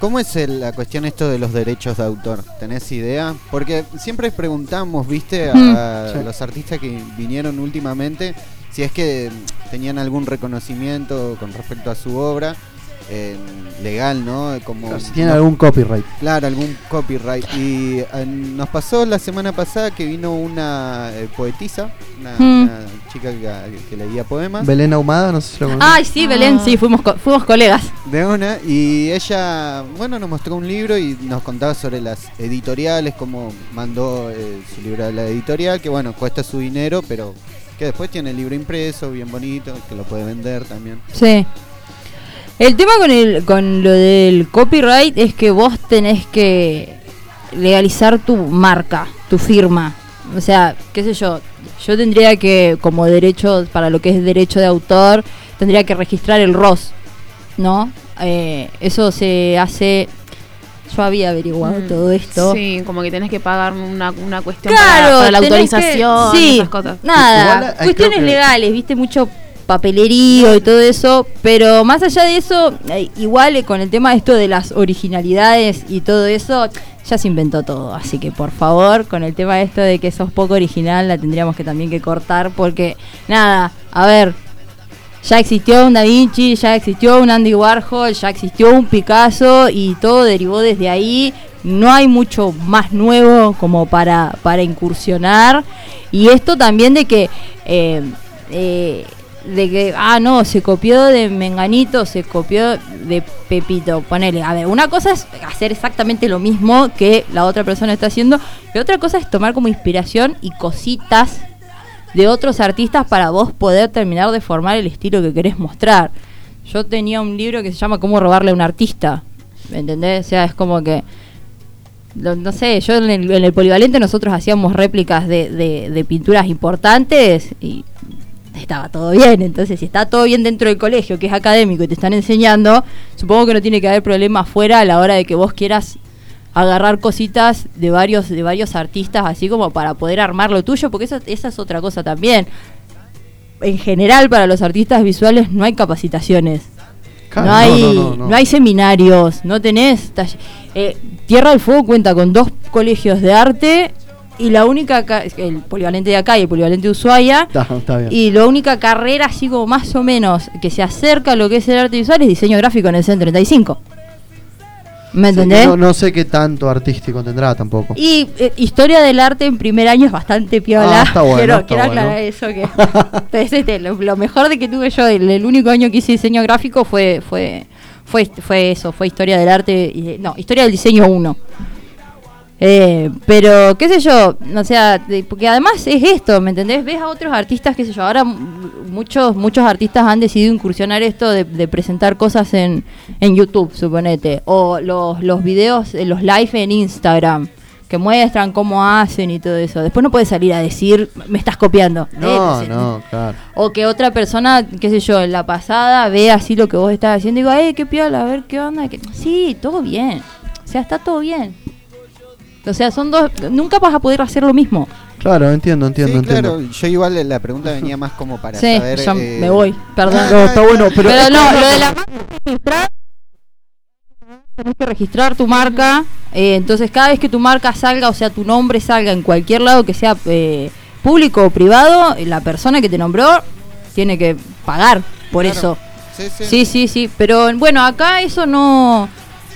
¿cómo es el- la cuestión esto de los derechos de autor? ¿Tenés idea? Porque siempre preguntamos, viste, a, Mm. Sí. los artistas que vinieron últimamente si es que tenían algún reconocimiento con respecto a su obra. Eh, legal, ¿no? Como Si tiene no- algún copyright. Claro, algún copyright. Y eh, nos pasó la semana pasada que vino una eh, poetisa, una, Mm. una chica que, que leía poemas. Belén Ahumada, no sé si lo conoces. Ay, sí, Belén, sí, fuimos, co- fuimos colegas. De una, y ella, bueno, nos mostró un libro y nos contaba sobre las editoriales, cómo mandó eh, su libro a la editorial, que bueno, cuesta su dinero, pero que después tiene el libro impreso, bien bonito, que lo puede vender también. Sí. El tema con, el, con lo del copyright es que vos tenés que legalizar tu marca, tu firma. O sea, qué sé yo, yo tendría que, como derecho, para lo que es derecho de autor, tendría que registrar el ROS, ¿no? Eh, eso se hace... Yo había averiguado Mm, todo esto. Sí, como que tenés que pagar una, una cuestión Claro, para, para la autorización, que- sí, esas cosas. Nada, cuestiones que- legales, viste, mucho papelerío y todo eso, pero más allá de eso, igual eh, con el tema de esto de las originalidades y todo eso, ya se inventó todo, así que por favor, con el tema de esto de que sos poco original, la tendríamos que también que cortar, porque nada, a ver, ya existió un Da Vinci, ya existió un Andy Warhol, ya existió un Picasso y todo derivó desde ahí. No hay mucho más nuevo como para, para incursionar. Y esto también de que, eh, eh, de que, ah, no, se copió de Menganito, se copió de Pepito. Ponele, a ver, una cosa es hacer exactamente lo mismo que la otra persona está haciendo, y otra cosa es tomar como inspiración y cositas de otros artistas para vos poder terminar de formar el estilo que querés mostrar. Yo tenía un libro que se llama Cómo robarle a un artista, ¿me entendés? O sea, es como que no sé, yo en el, en el polivalente nosotros hacíamos réplicas de, de- de pinturas importantes y estaba todo bien. Entonces, si está todo bien dentro del colegio, que es académico y te están enseñando, supongo que no tiene que haber problema afuera a la hora de que vos quieras agarrar cositas de varios de varios artistas así como para poder armar lo tuyo porque eso, esa es otra cosa también en general para los artistas visuales no hay capacitaciones Claro, no, hay, no, no, no, no. hay seminarios, no tenés... eh, Tierra del Fuego cuenta con dos colegios de arte y la única... ca- El polivalente de acá y el polivalente de Ushuaia. Está, está bien. Y la única carrera así como más o menos que se acerca a lo que es el arte visual es diseño gráfico en el CEN 35. ¿Me entendés? No, no sé qué tanto artístico tendrá tampoco. Y eh, historia del arte en primer año es bastante piola. Ah, está bueno, quiero está quiero bueno. aclarar eso que Entonces, este, lo, lo mejor de que tuve yo, el, el único año que hice diseño gráfico fue fue fue fue eso, fue historia del arte, y- no, historia del diseño 1. Eh, pero, qué sé yo, o sea, porque además es esto, ¿me entendés? Ves a otros artistas, qué sé yo, ahora muchos muchos artistas han decidido incursionar esto de, de presentar cosas en, en YouTube, suponete, o los, los videos, eh, los live en Instagram, que muestran cómo hacen y todo eso. Después no puedes salir a decir, me estás copiando. Eh, No, pues, no, claro. o que otra persona, qué sé yo, en la pasada ve así lo que vos estás haciendo y digo, ¡eh, qué piola! A ver qué onda. Sí, todo bien. O sea, está todo bien. O sea, son dos. Nunca vas a poder hacer lo mismo. Claro, entiendo, entiendo, sí, entiendo. claro. Yo igual la pregunta venía más como para sí, saber. eh, me voy, perdón. No, está bueno, pero. Pero no, lo de la marca tenés que registrar tu marca. eh, entonces, cada vez que tu marca salga, o sea, tu nombre salga en cualquier lado que sea eh, público o privado, la persona que te nombró tiene que pagar por Claro. eso. Sí, sí. Sí, sí, sí. Pero bueno, acá eso no.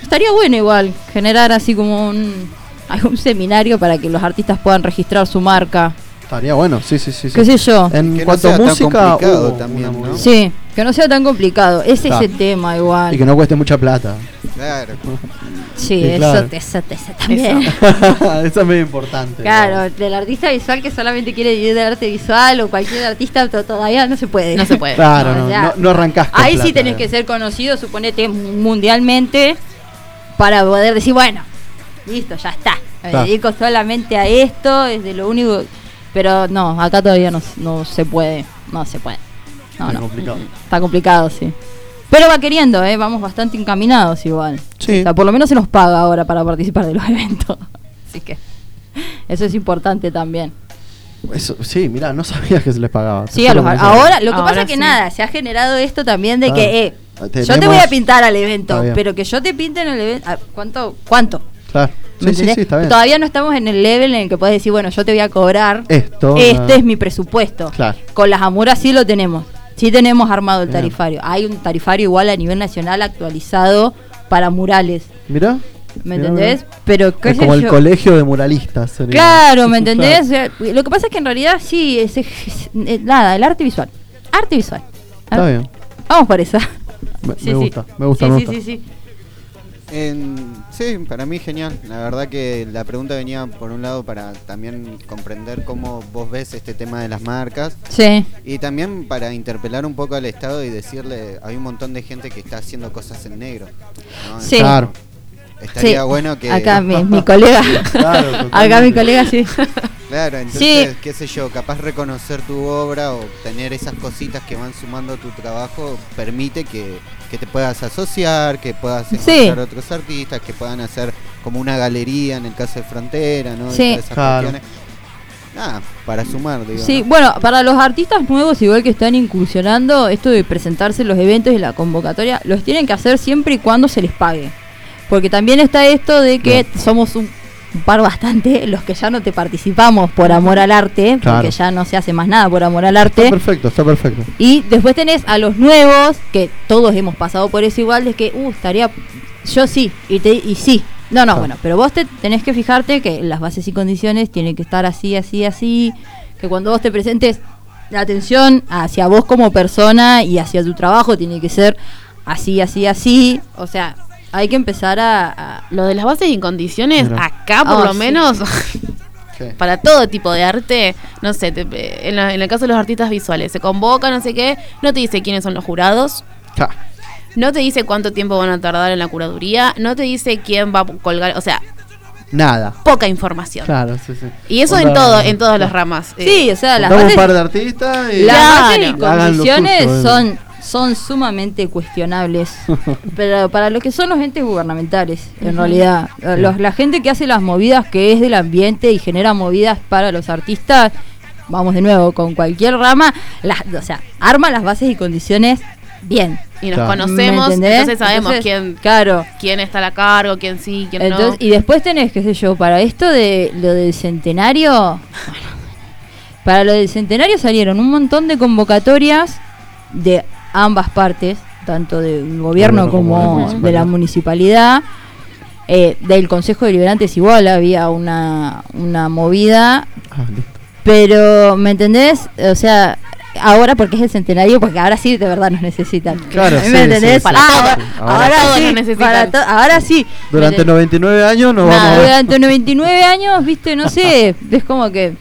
Estaría bueno igual generar así como un. Algún seminario para que los artistas puedan registrar su marca. Estaría bueno, sí, sí, sí. sí. ¿Qué sé yo? En Que no cuanto sea a tan música, complicado hubo también, ¿no? Sí, que no sea tan complicado. Ese Claro. es el tema igual. Y que no cueste mucha plata. Claro. Sí, Sí, eso, claro. eso, eso también. Eso es muy importante. Claro, del artista visual que solamente quiere vivir del arte visual o cualquier artista to- todavía no se puede. No se puede. Claro, No, no, no, no arrancás Ahí sí tenés eh. que ser conocido, suponete, mundialmente, para poder decir, bueno, listo, ya está. Me dedico solamente a esto, es de lo único. Pero no, acá todavía no, no se puede. No se puede. No, Es no. complicado. Está complicado, sí. Pero va queriendo, ¿eh? Vamos bastante encaminados igual. Sí. O sea, por lo menos se nos paga ahora para participar de los eventos. Así que eso es importante también. Eso, sí, mirá, no sabía que se les pagaba. Sí, a los- ahora lo que Ahora pasa es que sí. nada, se ha generado esto también de Ah, que, eh, yo te voy a pintar al Está evento, pero que yo te pinte en el evento, ah, ¿cuánto? ¿Cuánto? Claro. ¿Me Sí, sí, está bien. Todavía no estamos en el level en el que puedes decir, bueno, yo te voy a cobrar, Esto. este ah, es mi presupuesto. Claro. Con las Amuras sí lo tenemos. Sí tenemos armado el Bien. tarifario. Hay un tarifario igual a nivel nacional actualizado para murales. Mirá. ¿Me Mirá, entendés? mirá. Pero qué Es como el colegio de muralistas. sería. Claro, ¿me entendés? Claro. Lo que pasa es que en realidad sí, es, es- es- nada, el arte visual. Arte visual. Está bien. Vamos por esa. Me, Sí, me gusta, me gusta, Sí, gusta. sí, sí. En- sí, para mí genial. La verdad que la pregunta venía por un lado para también comprender cómo vos ves este tema de las marcas Sí. y también para interpelar un poco al Estado y decirle, hay un montón de gente que está haciendo cosas en negro. ¿no? Sí. Claro. Estaría Sí. bueno que... Acá mi, mi colega. Claro, Acá mi colega sí. Claro, entonces, qué sé yo, capaz reconocer tu obra o tener esas cositas que van sumando a tu trabajo permite que, que te puedas asociar, que puedas Sí. encontrar otros artistas, que puedan hacer como una galería en el caso de Frontera, ¿no? Sí. esas Claro. cuestiones. Nada, para sumar, digo. Sí, ¿no? bueno, para los artistas nuevos, igual que están incursionando, esto de presentarse en los eventos y la convocatoria, los tienen que hacer siempre y cuando se les pague. Porque también está esto de que somos un, par bastante los que ya no te participamos por amor al arte, Claro. porque ya no se hace más nada por amor al Está arte. perfecto, está perfecto. Y después tenés a los nuevos, que todos hemos pasado por eso igual, de que, uh, estaría, yo sí, y, te, y sí. No, no, bueno, pero vos te tenés que fijarte que las bases y condiciones tienen que estar así, así, así, que cuando vos te presentes, la atención hacia vos como persona y hacia tu trabajo tiene que ser así, así, así. O sea, hay que empezar a... a- Lo de las bases y condiciones, Mira. acá por Oh, lo sí. menos, ¿Qué? para todo tipo de arte, no sé, te- en, la- en el caso de los artistas visuales, se convoca, no sé qué, no te dice quiénes son los jurados, Ja. no te dice cuánto tiempo van a tardar en la curaduría, no te dice quién va a colgar, o sea, nada. poca información. Claro, sí, sí. Y eso en todo, en todas las ramas. Eh, Sí, o sea, las bases, un par de artistas y las Claro. bases y condiciones eh. son, son sumamente cuestionables. pero para lo que son los entes gubernamentales, en realidad. Los- la gente que hace las movidas, que es del ambiente y genera movidas para los artistas, vamos de nuevo, con cualquier rama, las, o sea, arma las bases y condiciones bien. y nos Claro. conocemos, entonces sabemos Entonces, quién, Claro. quién está a la cargo, quién sí, quién Entonces, no. y después tenés, qué sé yo, para esto de lo del centenario, para lo del centenario salieron un montón de convocatorias de ambas partes, tanto del gobierno Gobierno como como de la municipalidad. Eh, del Consejo Deliberante igual, había una, una movida, Ah, pero, ¿me entendés? O sea, ahora porque es el centenario, porque ahora sí de verdad nos necesitan. Claro, ¿Me sí, entendés? sí, Para todo. ahora, Ahora sí, nos necesitan. para ahora sí. Durante ¿Me 99 años nos Nada, vamos a ver. durante 99 años, viste, no sé, es como que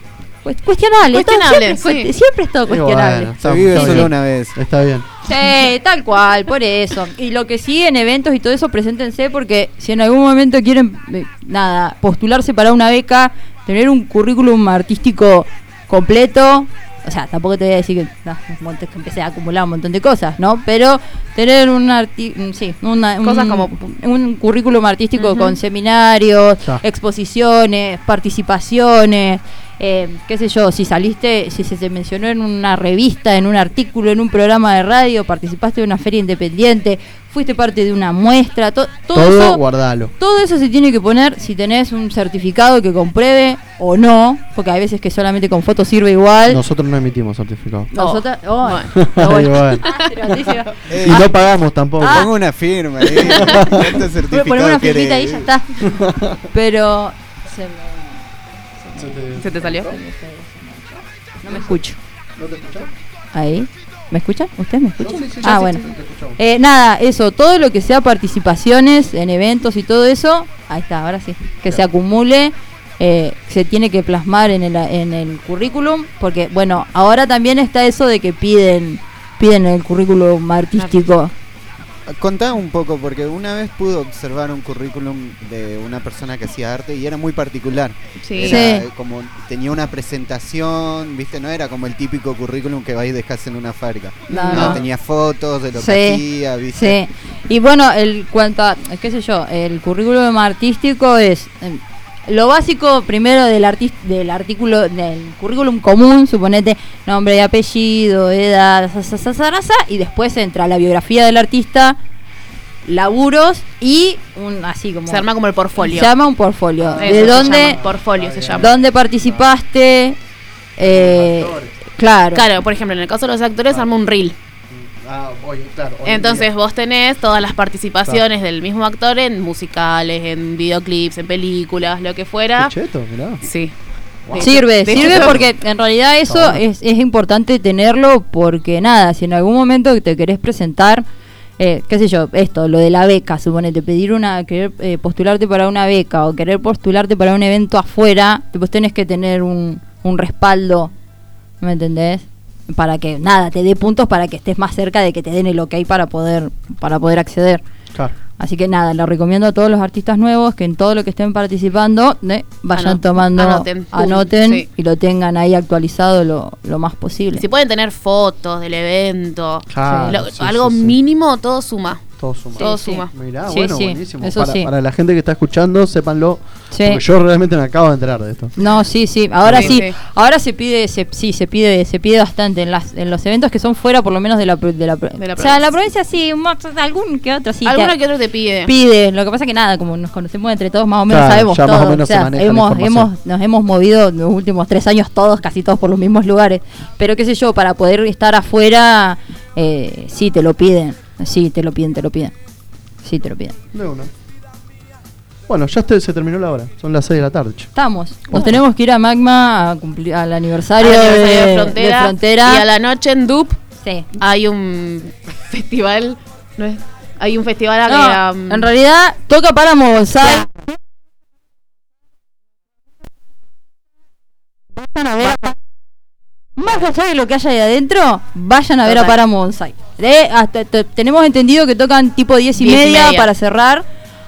cuest- cuestionable, todo Cuestionable, siempre, sí. siempre es todo cuestionable. bueno, Se vive solo bien. una vez. Está bien. Sí, tal cual, por eso. Y lo que sí en eventos y todo eso, preséntense porque si en algún momento quieren, eh, nada, postularse para una beca, tener un currículum artístico completo, o sea, tampoco te voy a decir que, no, montón- que empecé a acumular un montón de cosas, ¿no? Pero tener un arti mm, sí, una- Cosas un, como- un currículum artístico con seminarios, Ya. exposiciones, participaciones, eh, qué sé yo, si saliste, si se te mencionó en una revista, en un artículo, en un programa de radio, participaste de una feria independiente, fuiste parte de una muestra, to- todo, Todo eso, guardalo. todo eso se tiene que poner si tenés un certificado que compruebe o no, porque hay veces que solamente con fotos sirve igual. Nosotros no emitimos certificado. Nosotras, oh, bueno. Ay, bueno. Ah, Eh, Y no pagamos tampoco. Ah. Pongo una firma ahí. ¿Cuánto Voy a certificado poner una firmita ahí y ya está. Pero se me- ¿Se te salió? no me escucho. Ahí. ¿Me escuchan? ¿Ustedes me escuchan? sí, sí, ya ah, sí, bueno. Eh, nada, eso, todo lo que sea participaciones en eventos y todo eso, ahí está, ahora sí, que se acumule, eh, se tiene que plasmar en el, en el currículum, porque bueno, ahora también está eso de que piden piden el currículum artístico. Contá un poco, porque una vez pude observar un currículum de una persona que hacía arte y era muy particular. Sí. Era Sí. como tenía una presentación, ¿viste? No era como el típico currículum que vais y dejás en una fábrica. No, No, no. tenía fotos de lo Sí. que hacía, ¿viste? Sí. Y bueno, el cuanto a, qué sé yo, el currículum artístico es eh, lo básico primero del del artículo del currículum común, suponete nombre y apellido, edad, sa, sa, sa, sa, sa, sa, y después entra la biografía del artista, laburos y un así como Se arma como el portfolio. se llama un portfolio. Eso de dónde portfolio se llama. dónde participaste eh, claro. Claro, por ejemplo, en el caso de los actores arma un reel. Ah, oye, claro. Entonces vos tenés todas las participaciones del mismo actor en musicales, en videoclips, en películas, lo que fuera. Qué cheto, mirá. Sí. Sirve, de sirve hecho- porque en realidad eso Está bueno. es, es importante tenerlo porque nada, si en algún momento te querés presentar, eh, qué sé yo, esto, lo de la beca, suponete, pedir una, querer eh, postularte para una beca o querer postularte para un evento afuera, pues tenés que tener un, un respaldo, ¿me entendés? Para que nada, te dé puntos para que estés más cerca de que te den el ok para poder, para poder acceder. Claro. Así que nada, le recomiendo a todos los artistas nuevos que en todo lo que estén participando eh, vayan Anot- tomando, anoten. anoten, Sí. y lo tengan ahí actualizado lo, lo más posible. Si pueden tener fotos del evento, Claro, lo- sí, algo sí, sí. mínimo, todo suma. Todo suma. Todo sí. suma. Mirá, Sí, bueno, sí, buenísimo. eso para, sí. para la gente que está escuchando, sépanlo. Sí. Porque yo realmente me acabo de enterar de esto. No, sí, sí. Ahora Sí, sí, sí. ahora se pide, se, sí, se pide, se pide bastante en las, en los eventos que son fuera, por lo menos de la, pro- de la, De la o sea, la provincia. provincia sí, un max- algún que otro sí. Alguno que otro te pide. pide. Lo que pasa que nada, como nos conocemos entre todos, más o menos Claro, sabemos ya más o menos se sea, maneja la hemos, hemos, nos hemos movido en los últimos tres años todos, casi todos por los mismos lugares. Pero qué sé yo, para poder estar afuera, eh, sí te lo piden. Sí, te lo piden, te lo piden. Sí, te lo piden. De una. Bueno, ya este- se terminó la hora. Son las 6 de la tarde. che. Estamos. Nos tenemos que ir a Magma a cumplir al aniversario, Al aniversario de, de, frontera, de Frontera. Y a la noche en DUP Sí. hay un festival. ¿no es? Hay un festival a No, que, um, en realidad toca para Bonsai. Vayan a ver a- más allá de lo que haya ahí adentro, vayan a ver a Total. Paramount Bonsai. De- hasta- te- tenemos entendido que tocan tipo 10 y, 10 y media, media. para cerrar.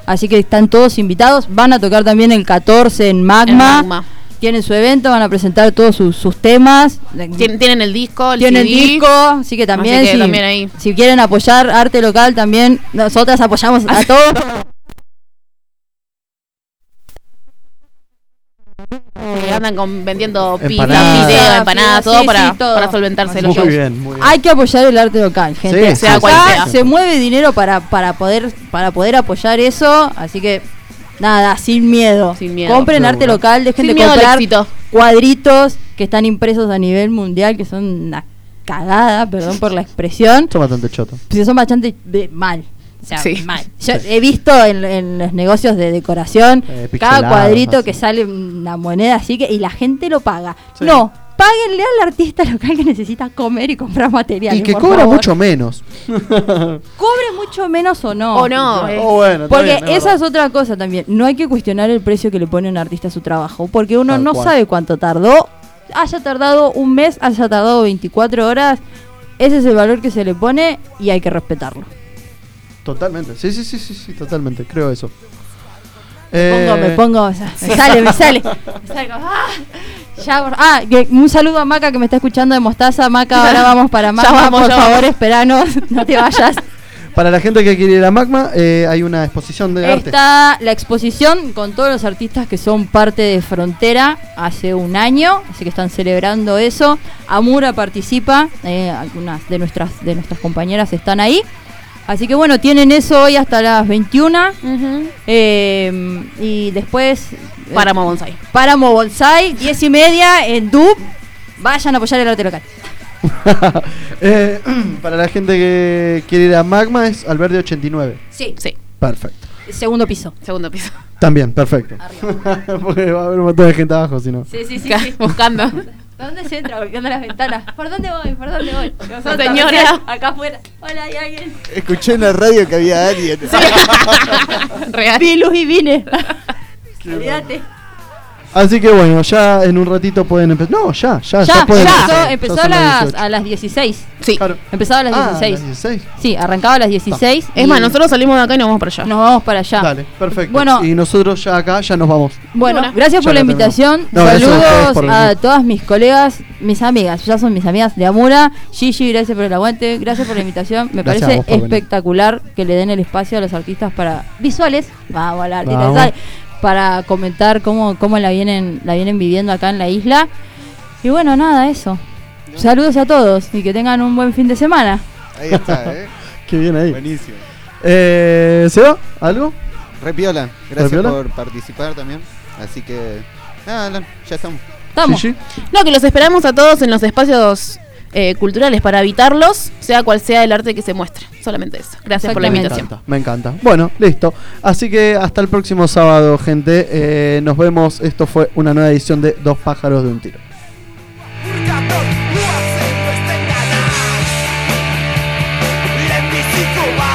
Así que están todos invitados. Van a tocar también el 14 en Magma. En Magma. Tienen su evento, van a presentar todos sus, sus temas. Tien- tienen el disco, el Tienen CD. disco, así que también, Así que si, también ahí. si quieren apoyar arte local también, nosotras apoyamos a todos. Que andan con, vendiendo pizza, Empanadas. video, empanadas, Sí, todo, sí, para, todo. para solventarse los Muy shows. bien, muy bien. Hay que apoyar el arte local, gente. Sí, sea Acá cual sea. se mueve dinero para, para poder para poder apoyar eso, así que nada, sin miedo. Sin miedo. Compren arte local, dejen Sin de comprar cuadritos que están impresos a nivel mundial, que son una cagada, perdón por la expresión. Son bastante choto. Pues son bastante de- mal. O sea, Sí. mal. Yo he visto en, en los negocios de decoración Eh, cada cuadrito así. que sale una moneda así que y la gente lo paga. Sí. No, páguenle al artista local que necesita comer y comprar material. Y que cobra mucho menos. Cobre mucho menos o no. O no, eh. Oh, bueno, está Porque bien, esa es otra cosa también. No hay que cuestionar el precio que le pone un artista a su trabajo. Porque uno Tal no cual. sabe cuánto tardó. Haya tardado un mes, haya tardado 24 horas. Ese es el valor que se le pone y hay que respetarlo. Totalmente. Sí, sí, sí, sí, sí, totalmente. Creo eso. Me pongo, Eh, me pongo, o sea, me sale, me sale. Me sale como, ¡ah! Ya, por- ah, que un saludo a Maca que me está escuchando de Mostaza. Maca, ahora vamos para Maca. vamos, por ya favor, vamos. esperanos, no te vayas. Para la gente que quiere ir a Magma, eh, hay una exposición de arte. Está la exposición con todos los artistas que son parte de Frontera hace un año, así que están celebrando eso. Amura participa, eh, algunas de nuestras, de nuestras compañeras están ahí. Así que bueno, tienen eso hoy hasta las 21. Ujú. eh, y después... eh, Páramo Bonsai. Páramo Bonsai, 10 y media en DUB. Vayan a apoyar el arte local. Eh, para la gente que quiere ir a Magma es Alberdi 89. Sí, Sí, Perfecto. segundo piso. segundo piso. También, perfecto. Porque va a haber un montón de gente abajo, si no. Sí, sí, sí. Sí. Buscando. ¿Por dónde se entra? Golpeando las ventanas. ¿Por dónde voy? ¿Por dónde voy? Nosotros, Señora. Acá afuera. Hola, ¿hay alguien? Escuché en la radio que había alguien. Real. Vi luz y vine. Olvídate. Así que bueno, ya en un ratito pueden empezar. No, ya, ya, ya, Ya, pueden empezó, a las, 18. a las 16. Sí. Claro. Empezaba a las Ah, 16. las 16. Sí, arrancaba a las 16. Es más, nosotros salimos de acá y nos vamos para allá. nos vamos para allá. Dale, perfecto. Bueno. y nosotros ya acá ya nos vamos. Bueno, Bueno, gracias por la invitación. No, a Saludos a, todas mis colegas, mis amigas. Ya son mis amigas de Amura. Gigi, gracias por el aguante. Gracias por la invitación. Me Gracias parece vos espectacular que le den el espacio a los artistas para visuales. Vamos a la artista Para comentar cómo, cómo la vienen la vienen viviendo acá en la isla. Y bueno, nada, eso. Saludos a todos y que tengan un buen fin de semana. Ahí está, ¿eh? Qué bien ahí. Buenísimo. Eh, ¿Seba? ¿Algo? Repiola, gracias ¿Repiola? por participar también. Así que, nada, Alan, ya estamos. Estamos. Gigi? No, que los esperamos a todos en los espacios eh, culturales para habitarlos, sea cual sea el arte que se muestre. Solamente eso. Gracias por la Exactamente. Me invitación. encanta, me encanta. Bueno, listo. Así que hasta el próximo sábado, gente. Eh, nos vemos. Esto fue una nueva edición de Dos pájaros de un tiro.